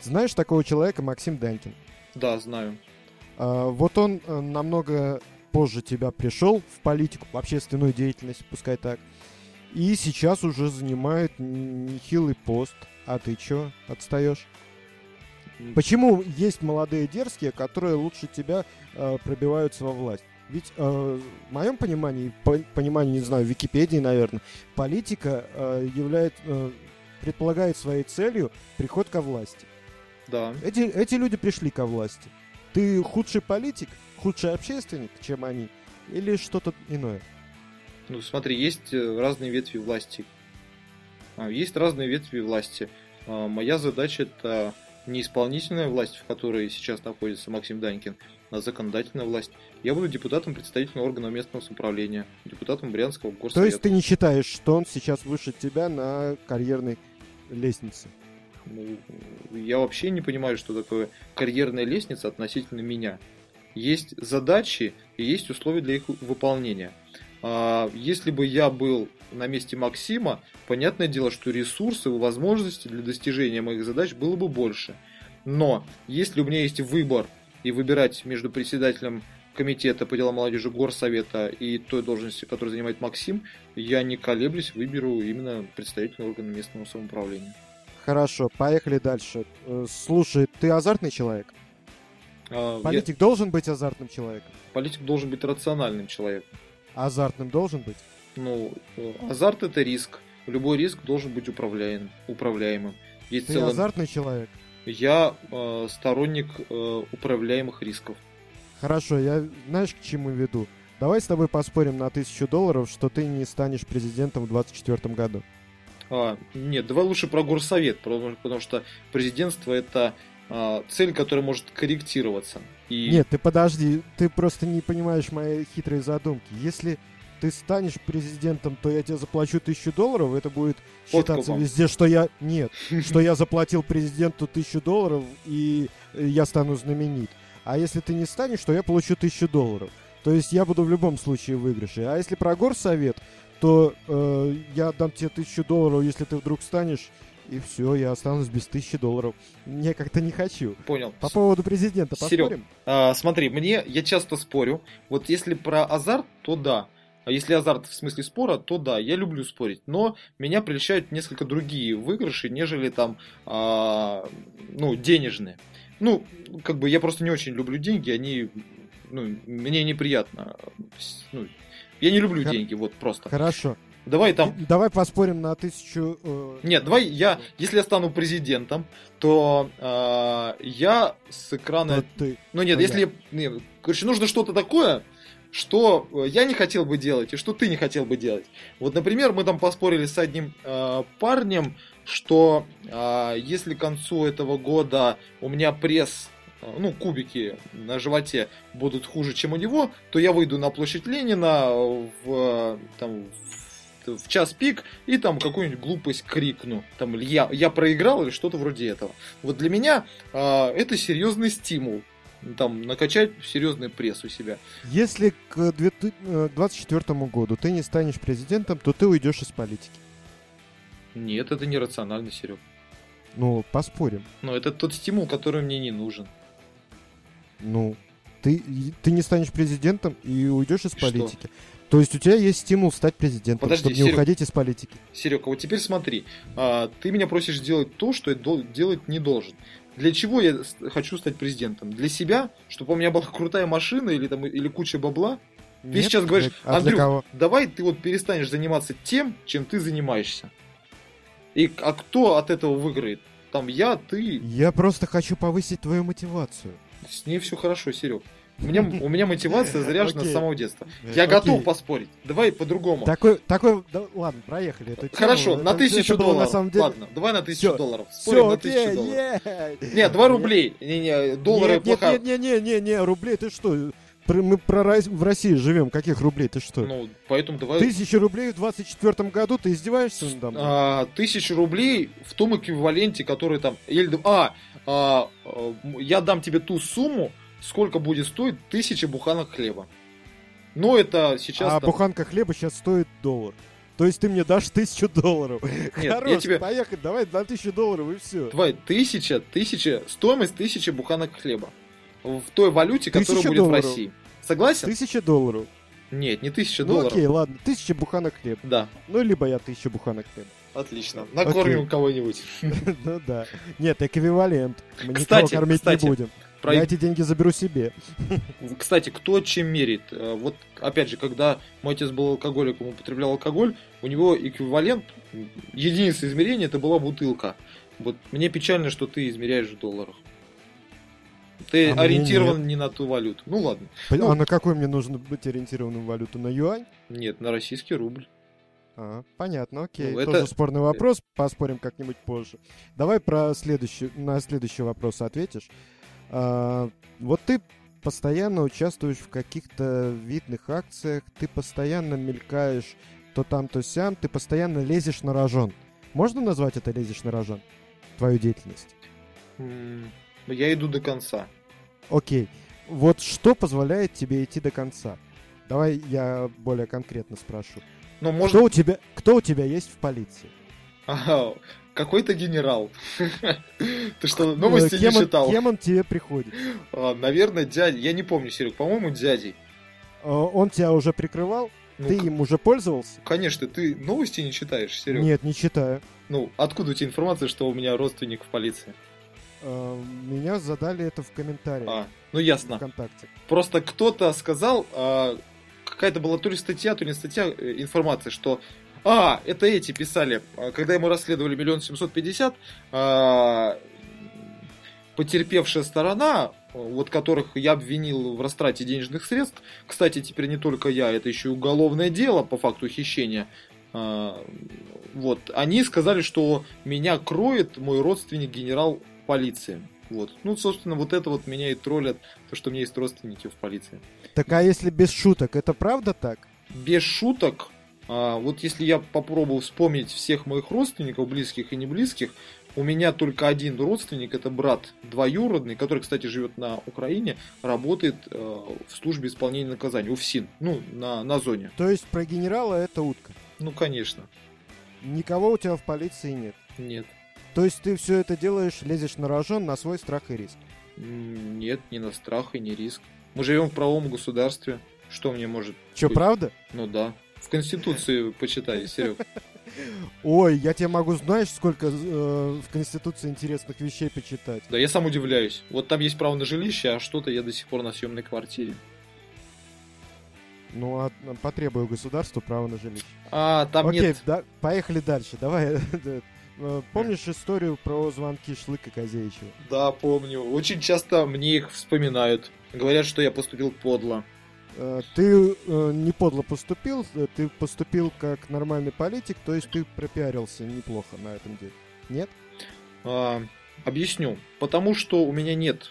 знаешь такого человека Максим Данькин? Да, знаю. А, вот он э, намного позже тебя пришел в политику, в общественную деятельность, пускай так. И сейчас уже занимает нехилый пост. А ты чё, отстаешь? Почему есть молодые дерзкие, которые лучше тебя э, пробиваются во власть? Ведь э, в моем понимании, по, понимании, не знаю, Википедии, наверное, политика э, является, э, предполагает своей целью приход ко власти. Да. Эти, эти люди пришли ко власти. Ты худший политик, худший общественник, чем они, или что-то иное? Ну, смотри, есть э, разные ветви власти. А, есть разные ветви власти. А, моя задача это не исполнительная власть, в которой сейчас находится Максим Данькин, на законодательная власть. Я буду депутатом представительного органа местного самоуправления, депутатом Брянского горсовета. То есть ты не считаешь, что он сейчас выше тебя на карьерной лестнице? Ну, я вообще не понимаю, что такое карьерная лестница относительно меня. Есть задачи и есть условия для их выполнения. А, если бы я был на месте Максима, понятное дело, что ресурсы и возможности для достижения моих задач было бы больше. Но если у меня есть выбор и выбирать между председателем комитета по делам молодежи горсовета и той должности, которую занимает Максим, я не колеблюсь, выберу именно представителя органа местного самоуправления. Хорошо, поехали дальше. Э, слушай, ты азартный человек? А, Политик я... должен быть азартным человеком? Политик должен быть рациональным человеком. Азартным должен быть? Ну, э, азарт это риск. Любой риск должен быть управляем, управляемым. Есть Ты целый... азартный человек? Я э, сторонник э, управляемых рисков. Хорошо, я знаешь, к чему веду? Давай с тобой поспорим на тысячу долларов, что ты не станешь президентом в 2024 году. А, нет, давай лучше про горсовет, потому, потому что президентство это а, цель, которая может корректироваться. И... Нет, ты подожди, ты просто не понимаешь моей хитрой задумки. Если ты станешь президентом, то я тебе заплачу тысячу долларов, это будет считаться везде, что я... Нет, что я заплатил президенту тысячу долларов, и я стану знаменит. А если ты не станешь, то я получу тысячу долларов. То есть я буду в любом случае в выигрыше. А если про горсовет, то э, я дам тебе тысячу долларов, если ты вдруг станешь, и все, я останусь без тысячи долларов. Мне как-то не хочу. Понял. По поводу президента поспорим? Серег, а, смотри, мне, я часто спорю. Вот если про азарт, то да. А если азарт в смысле спора, то да, я люблю спорить. Но меня прельщают несколько другие выигрыши, нежели там, а, ну, денежные. Ну, как бы я просто не очень люблю деньги, они, ну, мне неприятно. Ну, я не люблю Хор- деньги, вот просто. Хорошо. Давай там. Давай поспорим на тысячу. Э... Нет, давай я, если я стану президентом, то э, я с экрана. Да ты. Ну нет, Понятно. если, нет, короче, нужно что-то такое, что э, я не хотел бы делать и что ты не хотел бы делать. Вот, например, мы там поспорили с одним э, парнем, что э, если к концу этого года у меня пресс, э, ну, кубики на животе будут хуже, чем у него, то я выйду на площадь Ленина в, там, в час пик и там какую-нибудь глупость крикну. Там я, я проиграл или что-то вроде этого. Вот для меня э, это серьезный стимул там, накачать серьезный пресс у себя. Если к 2024 э, году ты не станешь президентом, то ты уйдешь из политики. Нет, это нерационально, Серег. Ну, поспорим. Но это тот стимул, который мне не нужен. Ну, ты, ты не станешь президентом и уйдешь из Что? политики. То есть у тебя есть стимул стать президентом, Подожди, чтобы не Серег. уходить из политики. Серега, вот теперь смотри, а, ты меня просишь делать то, что я дол- делать не должен. Для чего я хочу стать президентом? Для себя, чтобы у меня была крутая машина или там или куча бабла? Нет? сейчас говоришь, а Андрюх? Давай ты вот перестанешь заниматься тем, чем ты занимаешься. И а кто от этого выиграет? Там я, ты, Я просто хочу повысить твою мотивацию. с ней все хорошо, Серег. У меня, у меня мотивация заряжена с Окей. самого детства. Я Окей. готов поспорить. Давай по-другому. Такой, такой, да, ладно, проехали эту тему. Хорошо, на Это- тысячу это долларов. На самом деле... Ладно, давай на тысячу Всё. долларов. Спорим Все, на тысячу долларов. е- Нет, 2 рублей. Не, не, доллары нет, плохая. нет, нет, нет, нет, нет, рублей, ты что? Мы про в России живем, каких рублей, ты что? Ну, поэтому давай. Тысяча рублей в 24 году, ты издеваешься надо мной? А, тысячу рублей в том эквиваленте, который там... Или, а, а, а, я дам тебе ту сумму, сколько будет стоить тысяча буханок хлеба. Но это сейчас... а там- буханка хлеба сейчас стоит доллар. То есть ты мне дашь тысячу долларов. я Хорош, тебе- поехали, давай на тысячу долларов и все. Давай, тысяча, тысяча, стоимость тысячи буханок хлеба. В той валюте, которая Тысяча будет долларов. в России. Согласен? Тысяча долларов. Нет, не тысяча Ну долларов. окей, ладно, тысяча буханок хлеба. Да, Ну, либо я тысячу буханок хлеба. отлично. Накормим кого-нибудь. Ну да. Нет, эквивалент. Мы никого кормить не будем. Про- Я эти деньги заберу себе. Кстати, кто чем мерит? Э, Вот, опять же, когда мой отец был алкоголиком, употреблял алкоголь, у него эквивалент, единица измерения, это была бутылка. Вот мне печально, что ты измеряешь в долларах. Ты А ориентирован не на ту валюту. Ну ладно. Ну- А на какой мне нужно быть ориентированным валюту? На юань? Нет, на российский рубль. А, понятно, окей. Ну, это- Тоже спорный вопрос, поспорим как-нибудь позже. Давай про следующий, на следующий вопрос ответишь. А, вот ты постоянно участвуешь в каких-то видных акциях, ты постоянно мелькаешь то там, то сям, ты постоянно лезешь на рожон. Можно назвать это лезешь на рожон? Твою деятельность? М, Я иду до конца. Окей. Вот что позволяет тебе идти до конца? Давай я более конкретно спрошу. Но может... Кто у тебя, кто у тебя есть в полиции? Ага, какой-то генерал. Ты что, новости не читал? Кем он тебе приходит? А, Наверное, дядя. Я не помню, Серег, по-моему, дядей. Э, Он тебя уже прикрывал? Ну, Ты им уже пользовался? Конечно, ты новости не читаешь, Серег. Нет, не читаю. Ну, откуда у тебя информация, что у меня родственник в полиции? Э, Меня задали это в комментариях А, ну ясно. ВКонтакте. Просто кто-то сказал, а, какая-то была то ли статья, то ли статья, э, информация, что а, это эти писали, а, когда мы расследовали миллион семьсот пятьдесят, а, потерпевшая сторона, вот которых я обвинил в растрате денежных средств, кстати, теперь не только я, это еще и уголовное дело по факту хищения, а, вот, они сказали, что меня кроет мой родственник генерал полиции. Вот. Ну, собственно, вот это вот меня и троллят, то, что у меня есть родственники в полиции. Так а если без шуток, это правда так? Без шуток, а, вот если я попробую вспомнить всех моих родственников, близких и не близких, у меня только один родственник, это брат двоюродный, который, кстати, живет на Украине, работает э, в службе исполнения наказаний, УФСИН, ну, на, на зоне. То есть про генерала это утка. Ну, конечно. Никого у тебя в полиции нет. Нет. То есть ты все это делаешь, лезешь на рожон на свой страх и риск. Нет, ни на страх и ни риск. Мы живем в правовом государстве. Что мне может... Че, быть? правда? Ну да. В Конституции почитай, Серег. Ой, я тебе могу, знаешь, сколько э, в Конституции интересных вещей почитать. Да, я сам удивляюсь. Вот там есть право на жилище, а что-то я до сих пор на съемной квартире. Ну, а потребую государству право на жилище. А, там Окей, нет... да, поехали дальше. Давай. Э, Помнишь историю про звонки Шлыка Козеичева? Да, помню. Очень часто мне их вспоминают. Говорят, что я поступил подло. Э, Ты э, не подло поступил, э, ты поступил как нормальный политик, то есть ты пропиарился неплохо на этом деле. Нет? А, объясню. Потому что у меня нет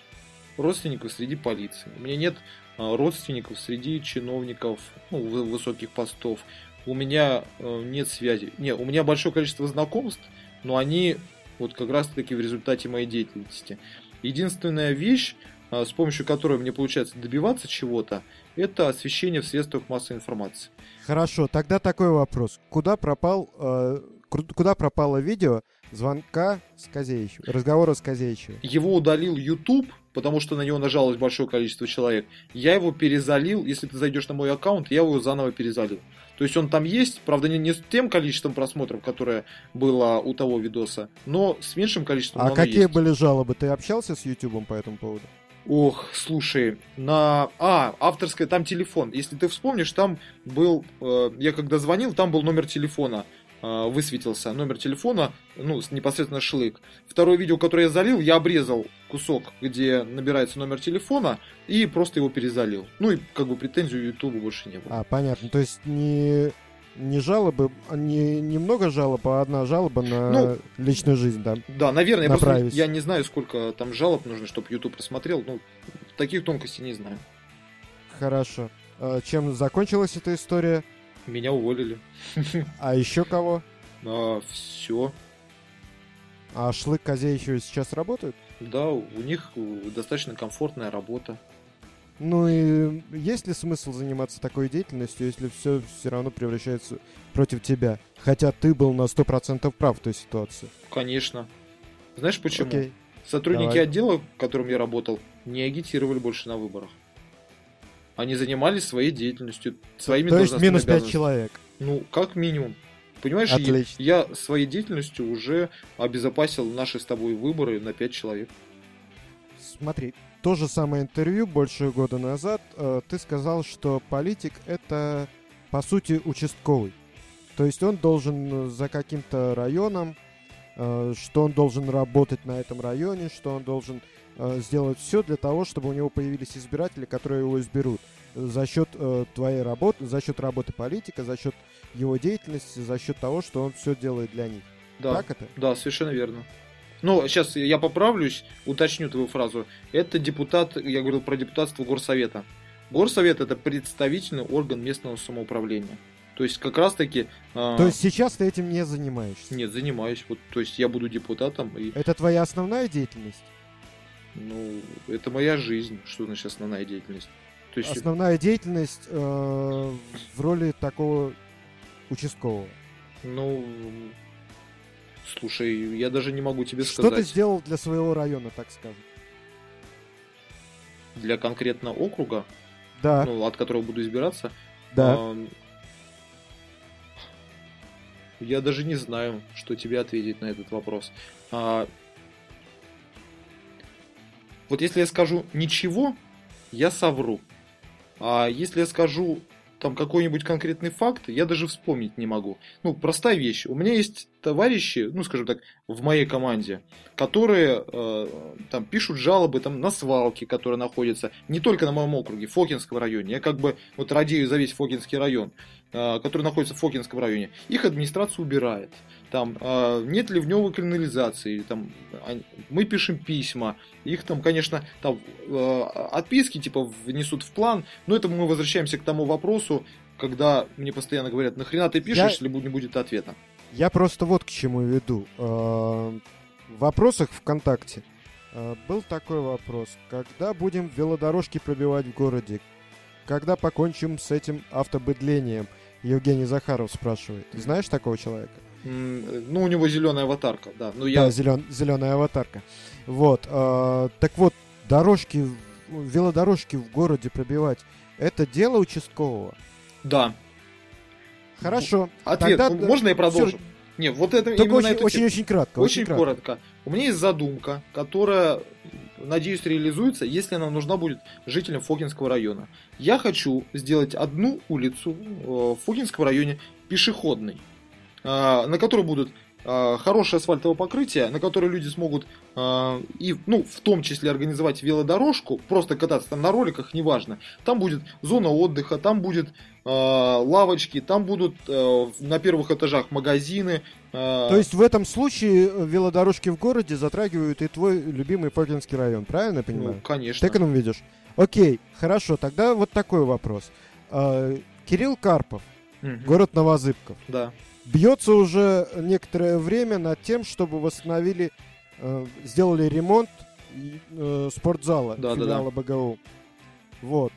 родственников среди полиции. У меня нет а, родственников среди чиновников ну, вы- высоких постов. У меня нет связи. Не, у меня большое количество знакомств, но они вот как раз таки в результате моей деятельности. Единственная вещь, а, с помощью которой мне получается добиваться чего-то, это освещение в средствах массовой информации. Хорошо, тогда такой вопрос. Куда пропал, э, куда пропало видео звонка с Козеичевым, разговора с Козеичевым? Его удалил YouTube, потому что на него нажалось большое количество человек. Я его перезалил, если ты зайдешь на мой аккаунт, я его заново перезалил. То есть он там есть, правда, не, не с тем количеством просмотров, которое было у того видоса, но с меньшим количеством. А какие есть. были жалобы? Ты общался с YouTube по этому поводу? Ох, слушай, на... А, авторская, там телефон. Если ты вспомнишь, там был... Э, я когда звонил, там был номер телефона. Э, высветился номер телефона, ну, непосредственно шлык. Второе видео, которое я залил, я обрезал кусок, где набирается номер телефона, и просто его перезалил. Ну, и как бы претензию Ютубу больше не было. А, понятно. То есть не не жалобы, а не немного жалоб, а одна жалоба на ну, личную жизнь, да. Да, наверное, я, просто, я не знаю, сколько там жалоб нужно, чтобы YouTube просмотрел. Ну, таких тонкостей не знаю. Хорошо. А чем закончилась эта история? Меня уволили. А еще кого? А, все. А Шлык Козе еще сейчас работают? Да, у них достаточно комфортная работа. Ну и есть ли смысл заниматься такой деятельностью, если все все равно превращается против тебя? Хотя ты был на 100% прав в той ситуации. Конечно. Знаешь почему? Окей. Сотрудники Давай. отдела, в котором я работал, не агитировали больше на выборах. Они занимались своей деятельностью, своими То есть минус 5 человек. Ну, как минимум. Понимаешь, я, я своей деятельностью уже обезопасил наши с тобой выборы на 5 человек. Смотри, то же самое интервью больше года назад э, ты сказал, что политик это по сути участковый. То есть он должен за каким-то районом, э, что он должен работать на этом районе, что он должен э, сделать все для того, чтобы у него появились избиратели, которые его изберут за счет э, твоей работы, за счет работы политика, за счет его деятельности, за счет того, что он все делает для них. Да, так это? Да, совершенно верно. Ну, сейчас я поправлюсь, уточню твою фразу. Это депутат, я говорил про депутатство горсовета. Горсовет это представительный орган местного самоуправления. То есть как раз таки... Э... То есть сейчас ты этим не занимаешься? Нет, занимаюсь. Вот, то есть я буду депутатом. И... Это твоя основная деятельность? Ну, это моя жизнь. Что значит основная деятельность? То есть... Основная деятельность э, в роли такого участкового. Ну, Слушай, я даже не могу тебе сказать. Что ты сделал для своего района, так скажем? Для конкретно округа? Да. Ну, от которого буду избираться? Да. А, я даже не знаю, что тебе ответить на этот вопрос. А, вот если я скажу ничего, я совру. А если я скажу там какой-нибудь конкретный факт, я даже вспомнить не могу. Ну, простая вещь. У меня есть товарищи, ну, скажем так, в моей команде, которые э, там пишут жалобы там, на свалки, которые находятся не только на моем округе, в Фокинском районе. Я как бы вот радею за весь Фокинский район, э, который находится в Фокинском районе. Их администрация убирает. Там э, нет ли в нем канализации, там, мы пишем письма, их там, конечно, там э, отписки типа внесут в план, но это мы возвращаемся к тому вопросу, когда мне постоянно говорят, нахрена ты пишешь, Я... если не будет ответа. Я просто вот к чему веду. В вопросах ВКонтакте был такой вопрос. Когда будем велодорожки пробивать в городе? Когда покончим с этим автобыдлением? Евгений Захаров спрашивает. Ты знаешь такого человека? Ну, у него зеленая аватарка, да. Ну, я... Да, зелен... зеленая аватарка. Вот. Э, так вот, дорожки, велодорожки в городе пробивать, это дело участкового? Да. Хорошо. Ответ. Тогда... Можно я продолжу? Все... Не, вот это Только очень, очень, очень, очень кратко. Очень, очень коротко. У меня есть задумка, которая, надеюсь, реализуется, если она нужна будет жителям Фокинского района. Я хочу сделать одну улицу э, в Фокинском районе пешеходной. А, на которой будут а, хорошее асфальтовое покрытие, на которое люди смогут а, и, ну, в том числе организовать велодорожку, просто кататься там на роликах, неважно. Там будет зона отдыха, там будет лавочки, там будут на первых этажах магазины. То есть в этом случае велодорожки в городе затрагивают и твой любимый Фокинский район, правильно я понимаю? Ну, конечно. Ты к этому видишь? Окей, хорошо, тогда вот такой вопрос. Кирилл Карпов, угу. город Новозыбков. Да бьется уже некоторое время над тем, чтобы восстановили, э, сделали ремонт э, спортзала да, филиала да, да. БГУ. Вот.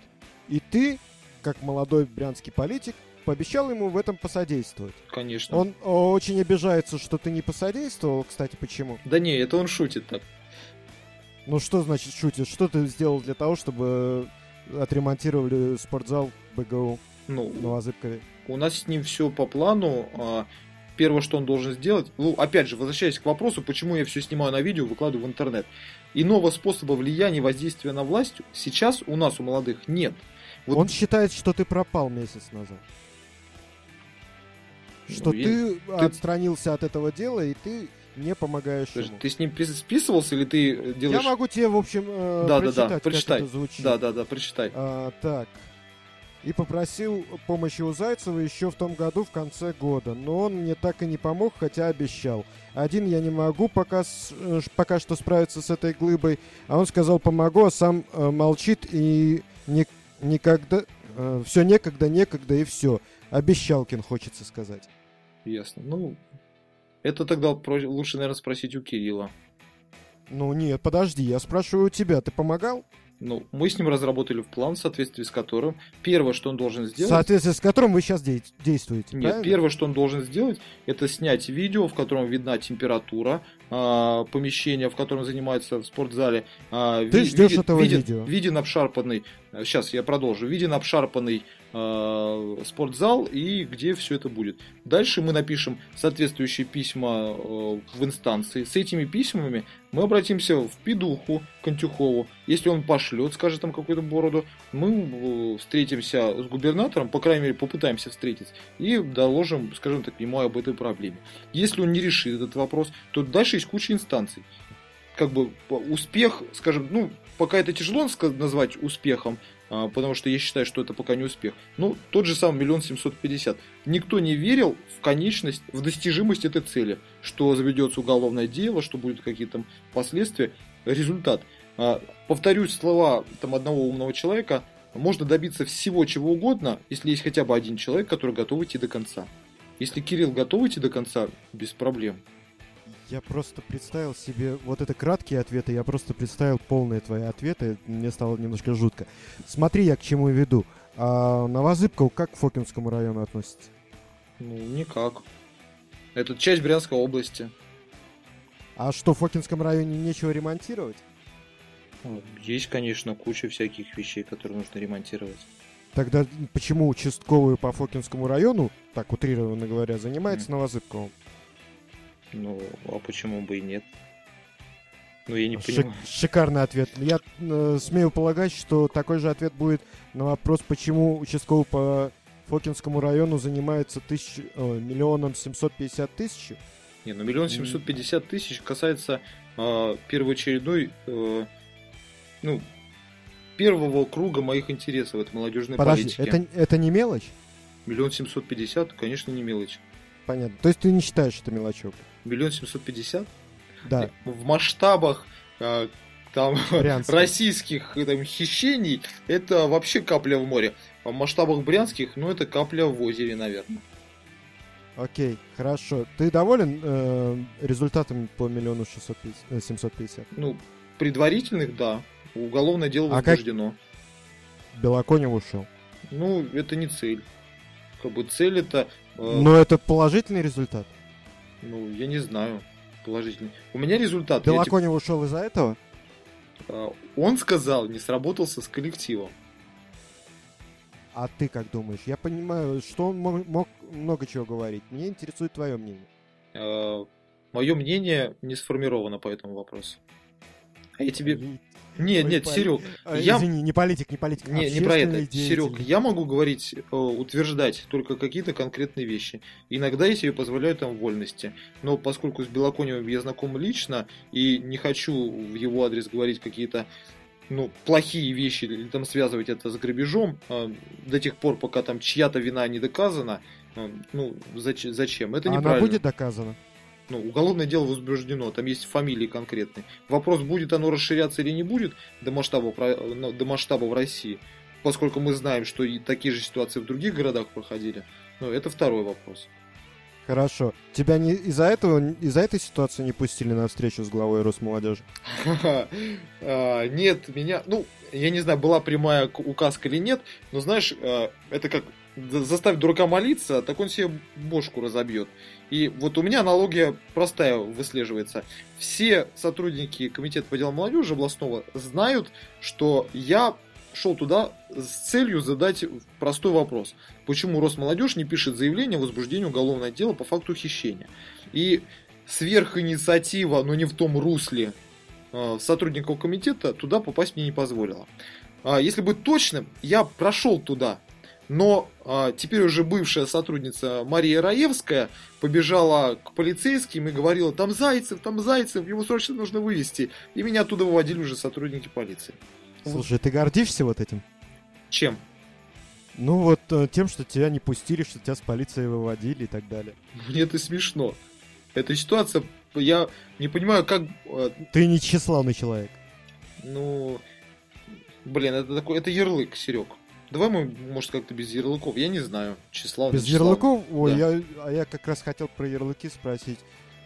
И ты, как молодой брянский политик, пообещал ему в этом посодействовать. Конечно. Он очень обижается, что ты не посодействовал. Кстати, почему? Да не, это он шутит так. Ну что значит шутишь? Что ты сделал для того, чтобы отремонтировали спортзал БГУ Ну, Новозыбкове? У нас с ним все по плану. А, Первое, что он должен сделать, ну, опять же, возвращаясь к вопросу, почему я все снимаю на видео, выкладываю в интернет. Иного способа влияния и воздействия на власть сейчас у нас, у молодых, нет. Вот Он считает, что ты пропал месяц назад. Что Ну, ты, ты- отстранился от этого дела, и ты не помогаешь Подожди, ему. ты с ним списывался или ты э, делаешь... Я могу тебе, в общем, э, Да, да, прочитать, да, как прочитай. это звучит. Да, да, да, прочитай. А, так. И попросил помощи у Зайцева еще в том году в конце года, но он мне так и не помог, хотя обещал. Один я не могу пока, э, пока что справиться с этой глыбой, а он сказал помогу, а сам э, молчит и ни- никогда... все некогда, некогда и все. Обещалкин, хочется сказать. Ясно. Ну, это тогда лучше, наверное, спросить у Кирилла. Ну нет, подожди, я спрашиваю у тебя, ты помогал? Ну, мы с ним разработали план, в соответствии с которым первое, что он должен В сделать... соответствии с которым вы сейчас действуете, Нет, правильно? первое, что он должен сделать, это снять видео, в котором видна температура а, помещения, в котором занимается в спортзале. А, Ты ви- ждешь этого виден, видео. Виден обшарпанный, сейчас я продолжу, виден обшарпанный а, спортзал и где все это будет. Дальше мы напишем соответствующие письма э, в инстанции. С этими письмами мы обратимся в Пидуху, Контюхову. Если он пошлет, скажет там какую-то бороду, мы э, встретимся с губернатором, по крайней мере, попытаемся встретиться, и доложим, скажем так, ему об этой проблеме. Если он не решит этот вопрос, то дальше есть куча инстанций. Как бы успех, скажем, ну, пока это тяжело назвать успехом, потому что я считаю, что это пока не успех. Ну, тот же самый миллион семьсот пятьдесят. Никто не верил в конечность, в достижимость этой цели, что заведется уголовное дело, что будут какие-то последствия. Результат. А, Повторюсь слова там, одного умного человека, можно добиться всего чего угодно, если есть хотя бы один человек, который готов идти до конца. Если Кирилл готов идти до конца, без проблем. Я просто представил себе, вот это краткие ответы, я просто представил полные твои ответы, мне стало немножко жутко. Смотри, я к чему веду. А Новозыбково как к Фокинскому району относится? Ну, никак. Это часть Брянской области. А что, в Фокинском районе нечего ремонтировать? Ну, Есть, конечно, куча всяких вещей, которые нужно ремонтировать. Тогда почему участковую по Фокинскому району, так утрированно говоря, занимается Новозыбковым? Ну, а почему бы и нет? Ну, я не Шик- понимаю. шикарный ответ. Я э, смею полагать, что такой же ответ будет на вопрос, почему участковый по Фокинскому району занимается тысяч, э, миллионом семьсот пятьдесят тысяч. Не, ну миллион семьсот пятьдесят тысяч касается э, первоочередной, э, ну, первого круга моих интересов, это молодежной Подожди, политики. это, это не мелочь? Миллион семьсот пятьдесят, конечно, не мелочь. Понятно. То есть ты не считаешь это мелочевкой? Миллион семьсот пятьдесят? Да, В масштабах э, там Брянска. российских там, хищений это вообще капля в море. А в масштабах брянских, ну, это капля в озере, наверное. окей, хорошо. Ты доволен э, результатами по миллиону шестьсот пятьдесят- э, семьсот пятьдесят? Ну, предварительных, да. Уголовное дело А как- возбуждено. Белоконев ушел. Ну, это не цель. Как бы цель это, Но это положительный результат. ну, я не знаю, положительный. У меня результат. я, типа, Белоконев ушел из-за этого? э, он сказал, не сработался с коллективом. А ты как думаешь? Я понимаю, что он мог, мог много чего говорить. Мне интересует твое мнение. мое мнение не сформировано по этому вопросу. А я тебе... Нет, Ой, нет. Серег, А, я- Извини, не политик, не политик. Не, не про это. Серег, я могу говорить, э, утверждать только какие-то конкретные вещи. Иногда я себе позволяю там вольности. Но поскольку с Белоконевым я знаком лично и не хочу в его адрес говорить какие-то ну, плохие вещи или там связывать это с грабежом э, до тех пор, пока там чья-то вина не доказана, э, ну, зач- зачем? Это А Она неправильно. будет доказана? Ну, уголовное дело возбуждено, там есть фамилии конкретные. Вопрос, будет оно расширяться или не будет до масштаба, ну, до масштаба в России, поскольку мы знаем, что и такие же ситуации в других городах проходили. Ну, это второй вопрос. Хорошо. Тебя не из-за этого, из-за этой ситуации не пустили на встречу с главой Росмолодежи? А, Нет, меня, ну, я не знаю, была прямая указка или нет, но знаешь, а, это как заставить дурака молиться, так он себе бошку разобьет. И вот у меня аналогия простая выслеживается. Все сотрудники комитета по делам молодежи областного знают, что я шел туда с целью задать простой вопрос. Почему Росмолодежь не пишет заявление о возбуждении уголовного дела по факту хищения? И сверхинициатива, но не в том русле э, сотрудников комитета, туда попасть мне не позволила. А, если быть точным, я прошел туда, но а, теперь уже бывшая сотрудница Мария Раевская побежала к полицейским и говорила, там Зайцев, там Зайцев, его срочно нужно вывести. И меня оттуда выводили уже сотрудники полиции. Слушай, ты гордишься вот этим? Чем? Ну вот э, тем, что тебя не пустили, что тебя с полицией выводили и так далее. Мне это смешно. Эта ситуация, я не понимаю, как... Э, ты не тщеславный человек. Ну, блин, это такой, это ярлык, Серег. Давай мы, может, как-то без ярлыков. Я не знаю. Числав. Без ярлыков? Ой, да. я, а я как раз хотел про ярлыки спросить.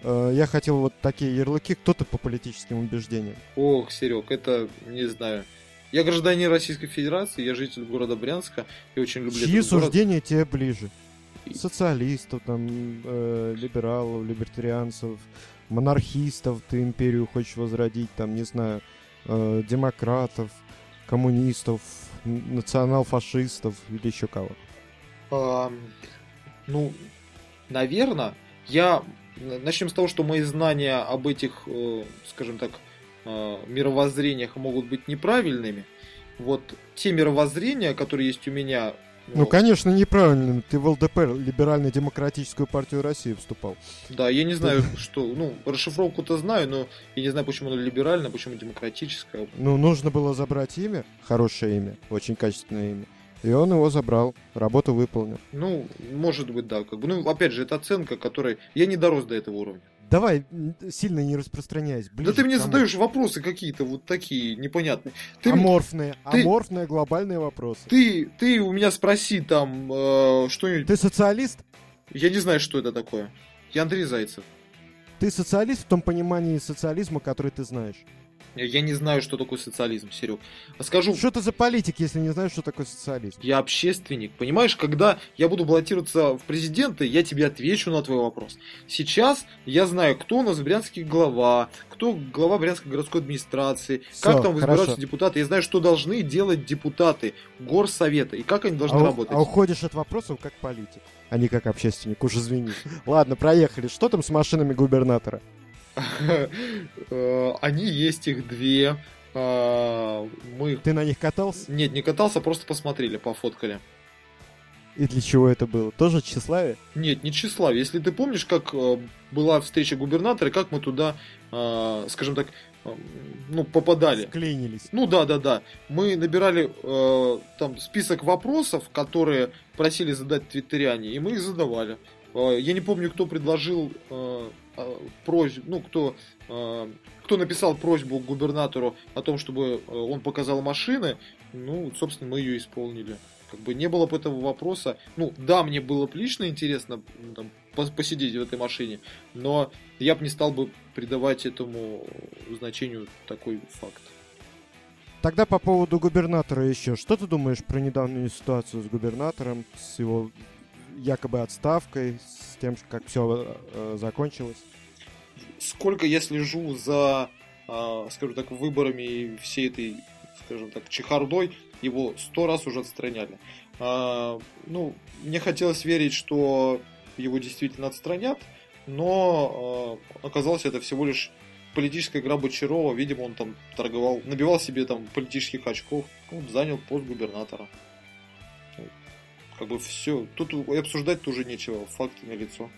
Э, я хотел вот такие ярлыки, кто-то по политическим убеждениям. Ох, Серег, это не знаю. Я гражданин Российской Федерации, я житель города Брянска и очень люблю Чьи суждения город. тебе ближе? Социалистов, там, э, либералов, либертарианцев, монархистов, ты империю хочешь возродить, там, не знаю, э, демократов, коммунистов, национал-фашистов или еще кого? А, ну, наверное, я... Начнем с того, что мои знания об этих, э, скажем так, э, мировоззрениях могут быть неправильными. Вот те мировоззрения, которые есть у меня, ну, конечно, неправильно. Ты в ЛДПР, Либерально-демократическую партию России, вступал. Да, я не знаю, что... Ну, расшифровку-то знаю, но я не знаю, почему оно либерально, почему демократическое. Ну, нужно было забрать имя, хорошее имя, очень качественное имя. И он его забрал, работу выполнил. Ну, может быть, да. Как бы, ну, опять же, это оценка, которой я не дорос до этого уровня. Давай, сильно не распространяясь. Да ты мне задаешь вопросы какие-то вот такие непонятные. Ты, аморфные, ты, аморфные глобальные вопросы. Ты, ты у меня спроси там э, что-нибудь. Ты социалист? Я не знаю, что это такое. Я Андрей Зайцев. Ты социалист в том понимании социализма, который ты знаешь. Я не знаю, что такое социализм, Серег. Скажу... Что ты за политик, если не знаешь, что такое социализм? Я общественник. Понимаешь, когда я буду баллотироваться в президенты, я тебе отвечу на твой вопрос. Сейчас я знаю, кто у нас в Брянске глава, кто глава Брянской городской администрации, Все, как там выбираются хорошо. депутаты. Я знаю, что должны делать депутаты горсовета и как они должны а работать. А уходишь от вопросов как политик, а не как общественник, уж извини. Ладно, проехали. Что там с машинами губернатора? Э, они есть, их две. А, мы... Ты на них катался? Нет, не катался, просто посмотрели, пофоткали. И для чего это было? Тоже тщеславие? Нет, не тщеславие. Если ты помнишь, как э, была встреча губернатора, как мы туда, э, скажем так, ну, попадали. Склеились. Ну да, да, да. Мы набирали э, там список вопросов, которые просили задать твиттериане, и мы их задавали. Э, я не помню, кто предложил э, Э, просьбу, ну, кто, э, кто написал просьбу губернатору о том, чтобы э, он показал машины, ну, собственно, мы ее исполнили. Как бы не было бы этого вопроса. Ну, да, мне было бы лично интересно там, посидеть в этой машине, но я бы не стал бы придавать этому значению такой факт. Тогда по поводу губернатора еще. Что ты думаешь про недавнюю ситуацию с губернатором, с его якобы отставкой, с тем, как все э, закончилось? Сколько я слежу за, э, скажем так, выборами всей этой, скажем так, чехардой, его сто раз уже отстраняли. Э, ну, мне хотелось верить, что его действительно отстранят, но э, оказалось это всего лишь политическая игра Бочарова. Видимо, он там торговал, набивал себе там политических очков, ну, занял пост губернатора. Как бы все. Тут обсуждать тоже нечего, факты на лицо.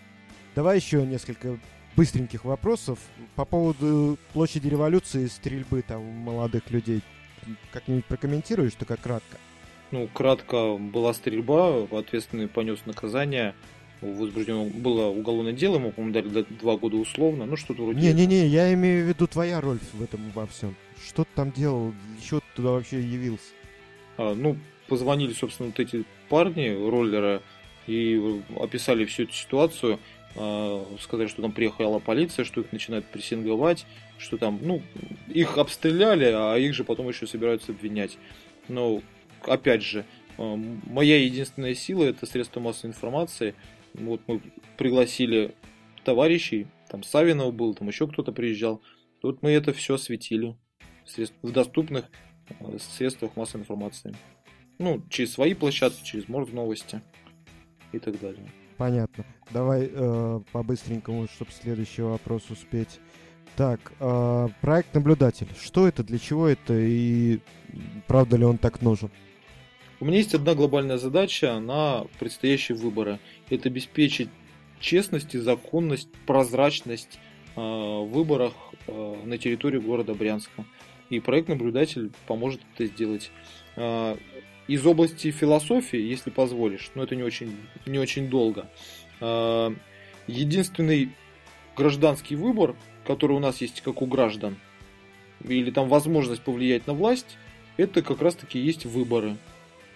Давай еще несколько быстреньких вопросов по поводу площади революции и стрельбы там молодых людей. Как-нибудь прокомментируешь, только кратко? Ну, кратко была стрельба, ответственный понес наказание, возбуждено было уголовное дело, ему, по-моему, дали два года условно, ну что-то вроде Не-не-не, я имею в виду твоя роль в этом во всем. Что ты там делал, еще ты туда вообще явился? А, ну, позвонили, собственно, вот эти парни, роллера, и описали всю эту ситуацию. А, сказали, что там приехала полиция, что их начинают прессинговать, что там, ну, их обстреляли, а их же потом еще собираются обвинять. Но, опять же, э, моя единственная сила это средства массовой информации. Вот мы пригласили товарищей, там Савинов был, там еще кто-то приезжал. Тут мы это все осветили в доступных э, средствах массовой информации. Ну, через свои площадки, через Морг новости и так далее. Понятно. Давай э, по-быстренькому, чтобы следующий вопрос успеть. Так, э, проект наблюдатель. Что это, для чего это и правда ли он так нужен? У меня есть одна глобальная задача на предстоящие выборы. Это обеспечить честность и законность, прозрачность э, в выборах э, на территории города Брянска. И проект наблюдатель поможет это сделать. Э, из области философии, если позволишь, но это не очень, не очень долго. Э, единственный гражданский выбор, который у нас есть как у граждан, или там возможность повлиять на власть, это как раз таки есть выборы.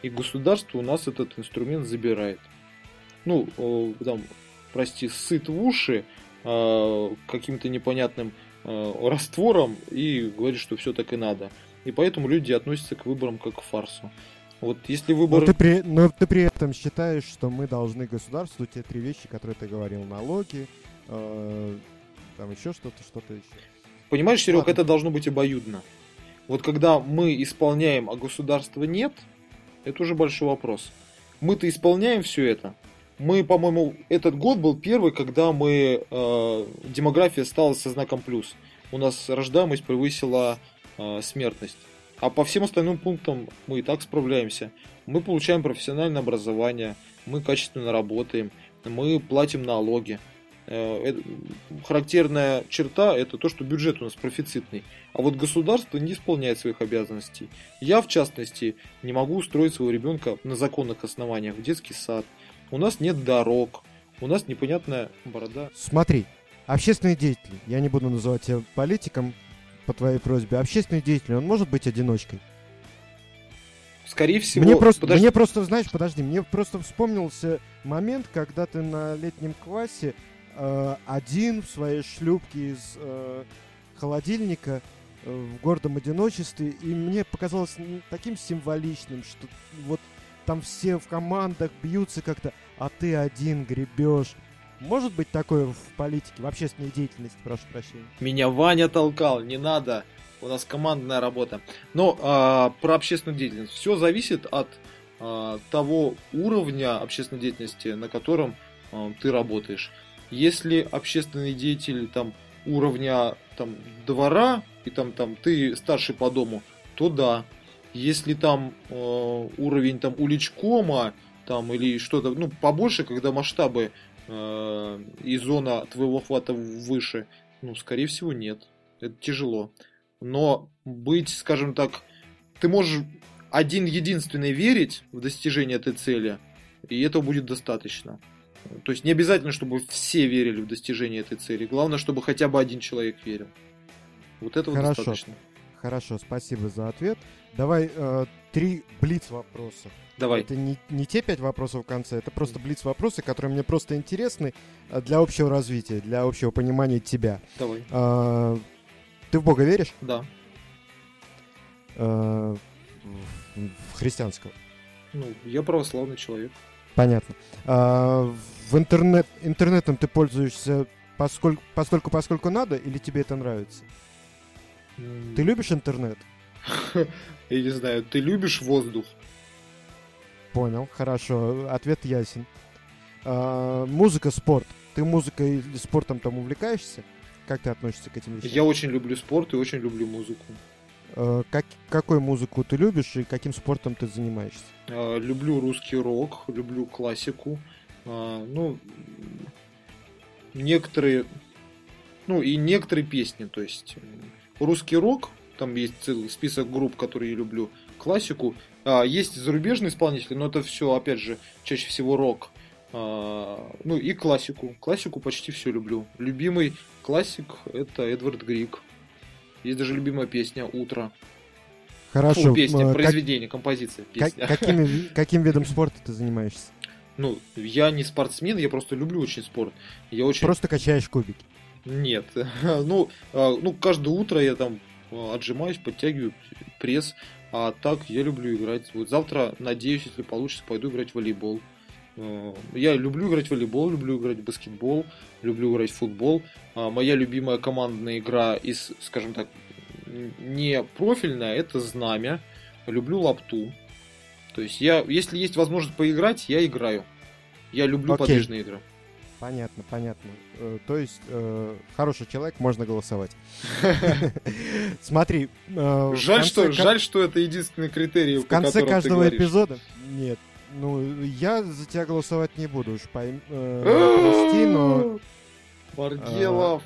И государство у нас этот инструмент забирает. Ну, там, прости, сыт в уши э, каким-то непонятным э, раствором и говорит, что все так и надо. И поэтому люди относятся к выборам как к фарсу. Вот если выбор... Но ты, при, но ты при этом считаешь, что мы должны государству те три вещи, которые ты говорил, налоги, э, там еще что-то, что-то еще. Понимаешь, Серег, Ладно. это должно быть обоюдно. Вот когда мы исполняем, а государства нет, это уже большой вопрос. Мы-то исполняем все это. Мы, по-моему, этот год был первый, когда мы э, демография стала со знаком плюс. У нас рождаемость превысила э, смертность. А по всем остальным пунктам мы и так справляемся. Мы получаем профессиональное образование, мы качественно работаем, мы платим налоги. Э, характерная черта это то, что бюджет у нас профицитный. А вот государство не исполняет своих обязанностей. Я, в частности, не могу устроить своего ребенка на законных основаниях в детский сад. У нас нет дорог, у нас непонятная борода. Смотри, общественные деятели, я не буду называть тебя политиком, по твоей просьбе, общественный деятель, он может быть одиночкой? Скорее всего... Мне просто, подожди. мне просто, знаешь, подожди, мне просто вспомнился момент, когда ты на летнем классе э, один в своей шлюпке из э, холодильника э, в гордом одиночестве, и мне показалось таким символичным, что вот там все в командах бьются как-то, а ты один гребешь. Может быть такое в политике, в общественной деятельности, прошу прощения? Меня Ваня толкал, не надо. У нас командная работа. Но а, про общественную деятельность. Все зависит от а, того уровня общественной деятельности, на котором а, ты работаешь. Если общественный деятель там уровня там двора и там там ты старший по дому, то да. Если там э, уровень там уличкома там или что-то ну побольше, когда масштабы э, и зона твоего хвата выше? Ну, скорее всего, нет. Это тяжело. Но быть, скажем так, ты можешь один единственный верить в достижение этой цели, и этого будет достаточно. То есть не обязательно, чтобы все верили в достижение этой цели. Главное, чтобы хотя бы один человек верил. Вот этого Хорошо. достаточно. Хорошо, спасибо за ответ. Давай э, три блиц вопроса. Давай. Это не, не те пять вопросов в конце, это просто блиц вопросы, которые мне просто интересны э, для общего развития, для общего понимания тебя. Давай. А, ты в Бога веришь? Да. А, в христианского? Ну, я православный человек. Понятно. А, в интернет интернетом ты пользуешься поскольку, поскольку поскольку надо или тебе это нравится? Ты любишь интернет? Я не знаю, ты любишь воздух? Понял, хорошо, ответ ясен. А, музыка, спорт. Ты музыкой или спортом там увлекаешься? Как ты относишься к этим вещам? Я очень люблю спорт и очень люблю музыку. А, как, какую музыку ты любишь и каким спортом ты занимаешься? А, люблю русский рок, люблю классику. А, ну, некоторые, ну и некоторые песни, то есть русский рок, там есть целый список групп, которые я люблю, классику. А, есть зарубежные исполнители, но это все, опять же, чаще всего рок. А, ну и классику. Классику почти все люблю. Любимый классик это Эдвард Грик. Есть даже любимая песня «Утро». Хорошо. Фу, песня, как... произведение, композиция. Песня. Как, какими, каким видом спорта ты занимаешься? Ну, я не спортсмен, я просто люблю очень спорт. Я очень... Просто качаешь кубики? Нет. ну, а, ну, каждое утро я там отжимаюсь, подтягиваю пресс. А так я люблю играть. Вот завтра, надеюсь, если получится, пойду играть в волейбол. Э, я люблю играть в волейбол, люблю играть в баскетбол, люблю играть в футбол. А моя любимая командная игра из, скажем так, не профильная, это знамя. Люблю лапту. То есть я, если есть возможность поиграть, я играю. Я люблю Окей. подвижные игры. Понятно, понятно. Э, то есть э, хороший человек, можно голосовать. Смотри. Э, жаль, что, жаль, что это единственный критерий. В конце каждого эпизода. Нет, ну я за тебя голосовать не буду, уж пойми, прости, но. Маргелов.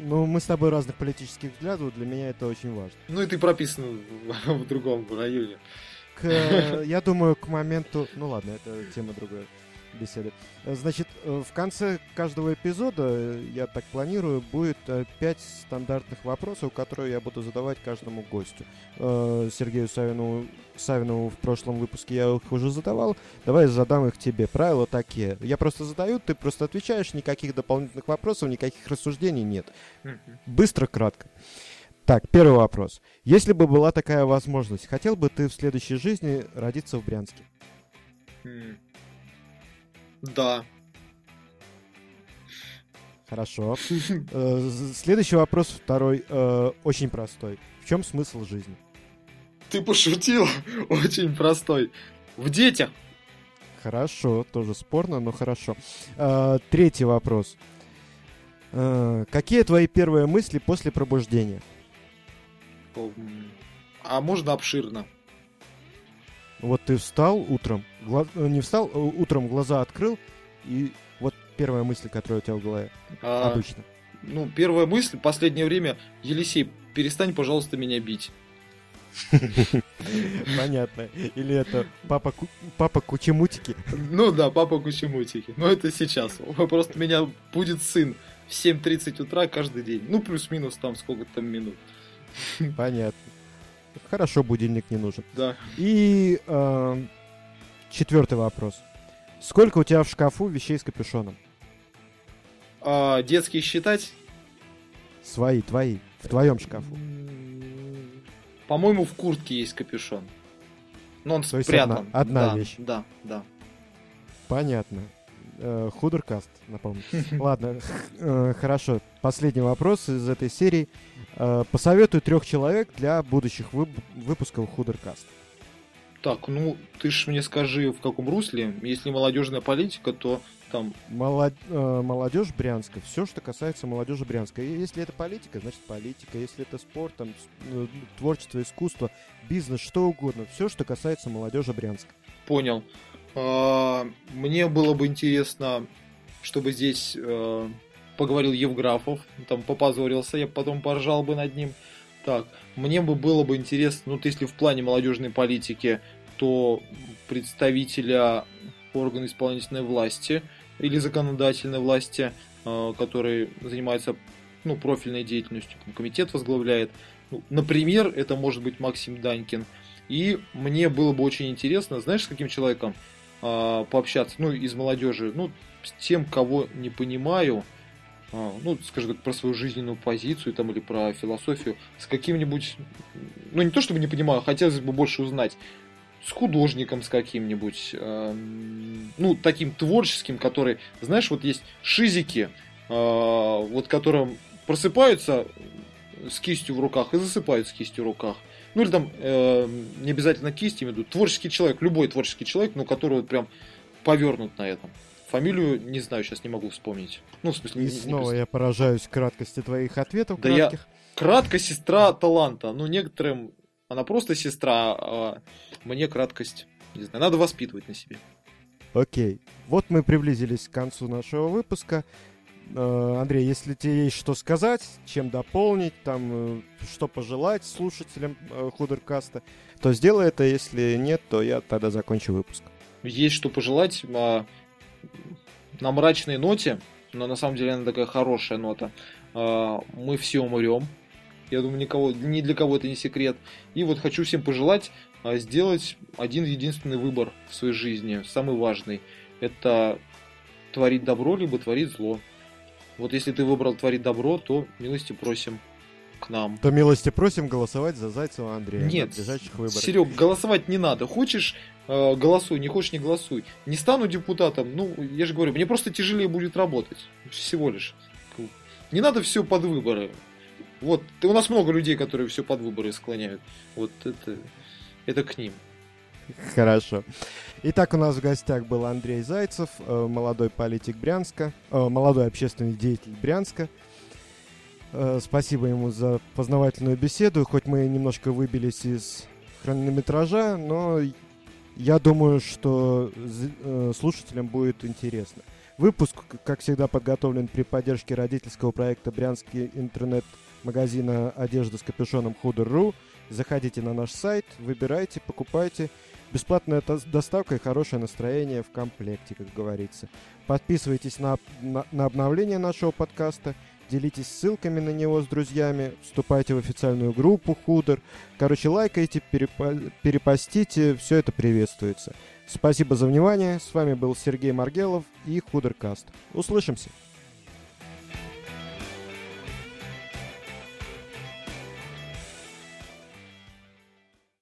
Ну, мы с тобой разных политических взглядов, для меня это очень важно. Ну и ты прописан в другом районе. К, я думаю, к моменту... Ну ладно, это тема другая беседы. Значит, э, в конце каждого эпизода, э, я так планирую, будет э, пять стандартных вопросов, которые я буду задавать каждому гостю. Сергею Савинову, Савинову в прошлом выпуске я их уже задавал. Давай задам их тебе. Правила такие. Я просто задаю, ты просто отвечаешь, никаких дополнительных вопросов, никаких рассуждений нет. Быстро, кратко. Так, первый вопрос. Если бы была такая возможность, хотел бы ты в следующей жизни родиться в Брянске? Да. Хорошо. Э, следующий вопрос, второй, э, очень простой. В чем смысл жизни? Ты пошутил? Очень простой. В детях. Хорошо, тоже спорно, но хорошо. Э, третий вопрос. Какие твои первые мысли после пробуждения? А можно обширно? Вот ты встал утром, глаз... Э, не встал, а утром глаза открыл, и вот первая мысль, которая у тебя в голове а, обычно. Ну, первая мысль в последнее время, Елисей, перестань, пожалуйста, меня бить. Понятно. Или это папа, папа Кучемутики? Ну да, папа Кучемутики. Но это сейчас. Просто меня будет сын в 7.30 утра каждый день. Ну, плюс-минус там сколько там минут. Понятно. Хорошо, будильник не нужен. Да. И э, четвертый вопрос. Сколько у тебя в шкафу вещей с капюшоном? А, детские считать? Свои, твои. В твоем шкафу. По-моему, в куртке есть капюшон. Но он То спрятан. Одна, одна да, вещь. Да, да. Понятно. Э, худеркаст, напомню. Ладно, э, хорошо. Последний вопрос из этой серии. Э, посоветую трех человек для будущих вып- выпусков Худеркаст. Так, ну ты ж мне скажи, в каком русле. Если молодежная политика, то там... Молод... Э, молодежь Брянска. Все, что касается молодежи Брянска. И если это политика, значит политика. Если это спорт, там, э, творчество, искусство, бизнес, что угодно. Все, что касается молодежи Брянска. Понял. А, мне было бы интересно, чтобы здесь э, поговорил Евграфов, там попозорился, я потом поржал бы над ним. Так, мне бы было бы интересно, ну, если в плане молодежной политики, то представителя органа исполнительной власти или законодательной власти, э, который занимается ну, профильной деятельностью, комитет возглавляет. Ну, например, это может быть Максим Данькин. И мне было бы очень интересно, знаешь, с каким человеком э, пообщаться, ну, из молодежи, ну, с тем, кого не понимаю, а, ну, скажем так, про свою жизненную позицию там или про философию с каким-нибудь, ну не то чтобы не понимаю, хотелось бы больше узнать, с художником с каким-нибудь, э, ну таким творческим, который, знаешь, вот есть шизики, э, вот которым просыпаются с кистью в руках и засыпают с кистью в руках. Ну или там э, не обязательно кисть, имею в виду, творческий человек, любой творческий человек, но который вот прям повернут на этом. Фамилию не знаю, сейчас не могу вспомнить. Ну, в смысле, И не, снова не я поражаюсь краткости твоих ответов. Да кратких. я кратко сестра таланта. Ну, некоторым она просто сестра, а мне краткость. Не знаю, надо воспитывать на себе. Окей. Вот мы приблизились к концу нашего выпуска. Э, Андрей, если тебе есть что сказать, чем дополнить, там, э, что пожелать слушателям э, Худеркаста, то сделай это. Если нет, то я тогда закончу выпуск. Есть что пожелать. На мрачной ноте, но на самом деле она такая хорошая нота, а, мы все умрем. Я думаю, никого, ни для кого это не секрет. И вот хочу всем пожелать а, сделать один единственный выбор в своей жизни, самый важный. Это творить добро, либо творить зло. Вот если ты выбрал творить добро, то милости просим к к нам. То милости просим голосовать за Зайцева Андрея Нет, на ближайших выборах. Серег, голосовать не надо. Хочешь, э, голосуй, не хочешь, не голосуй. Не стану депутатом, ну, я же говорю, мне просто тяжелее будет работать. Всего лишь. Не надо все под выборы. Вот, у нас много людей, которые все под выборы склоняют. Вот это, это к ним. Хорошо. Итак, у нас в гостях был Андрей Зайцев, э, молодой политик Брянска, э, молодой общественный деятель Брянска. Э, спасибо ему за познавательную беседу. Хоть мы немножко выбились из хронометража, но я думаю, что слушателям будет интересно. Выпуск, как всегда, подготовлен при поддержке родительского проекта «Брянский интернет-магазина одежды с капюшоном Худер.ру». Заходите на наш сайт, выбирайте, покупайте. Бесплатная доставка и хорошее настроение в комплекте, как говорится. Подписывайтесь на, на, на обновление нашего подкаста, делитесь ссылками на него с друзьями, вступайте в официальную группу Худер. Короче, лайкайте, перепо, перепостите, все это приветствуется. Спасибо за внимание. С вами был Сергей Маргелов и Худеркаст. Услышимся.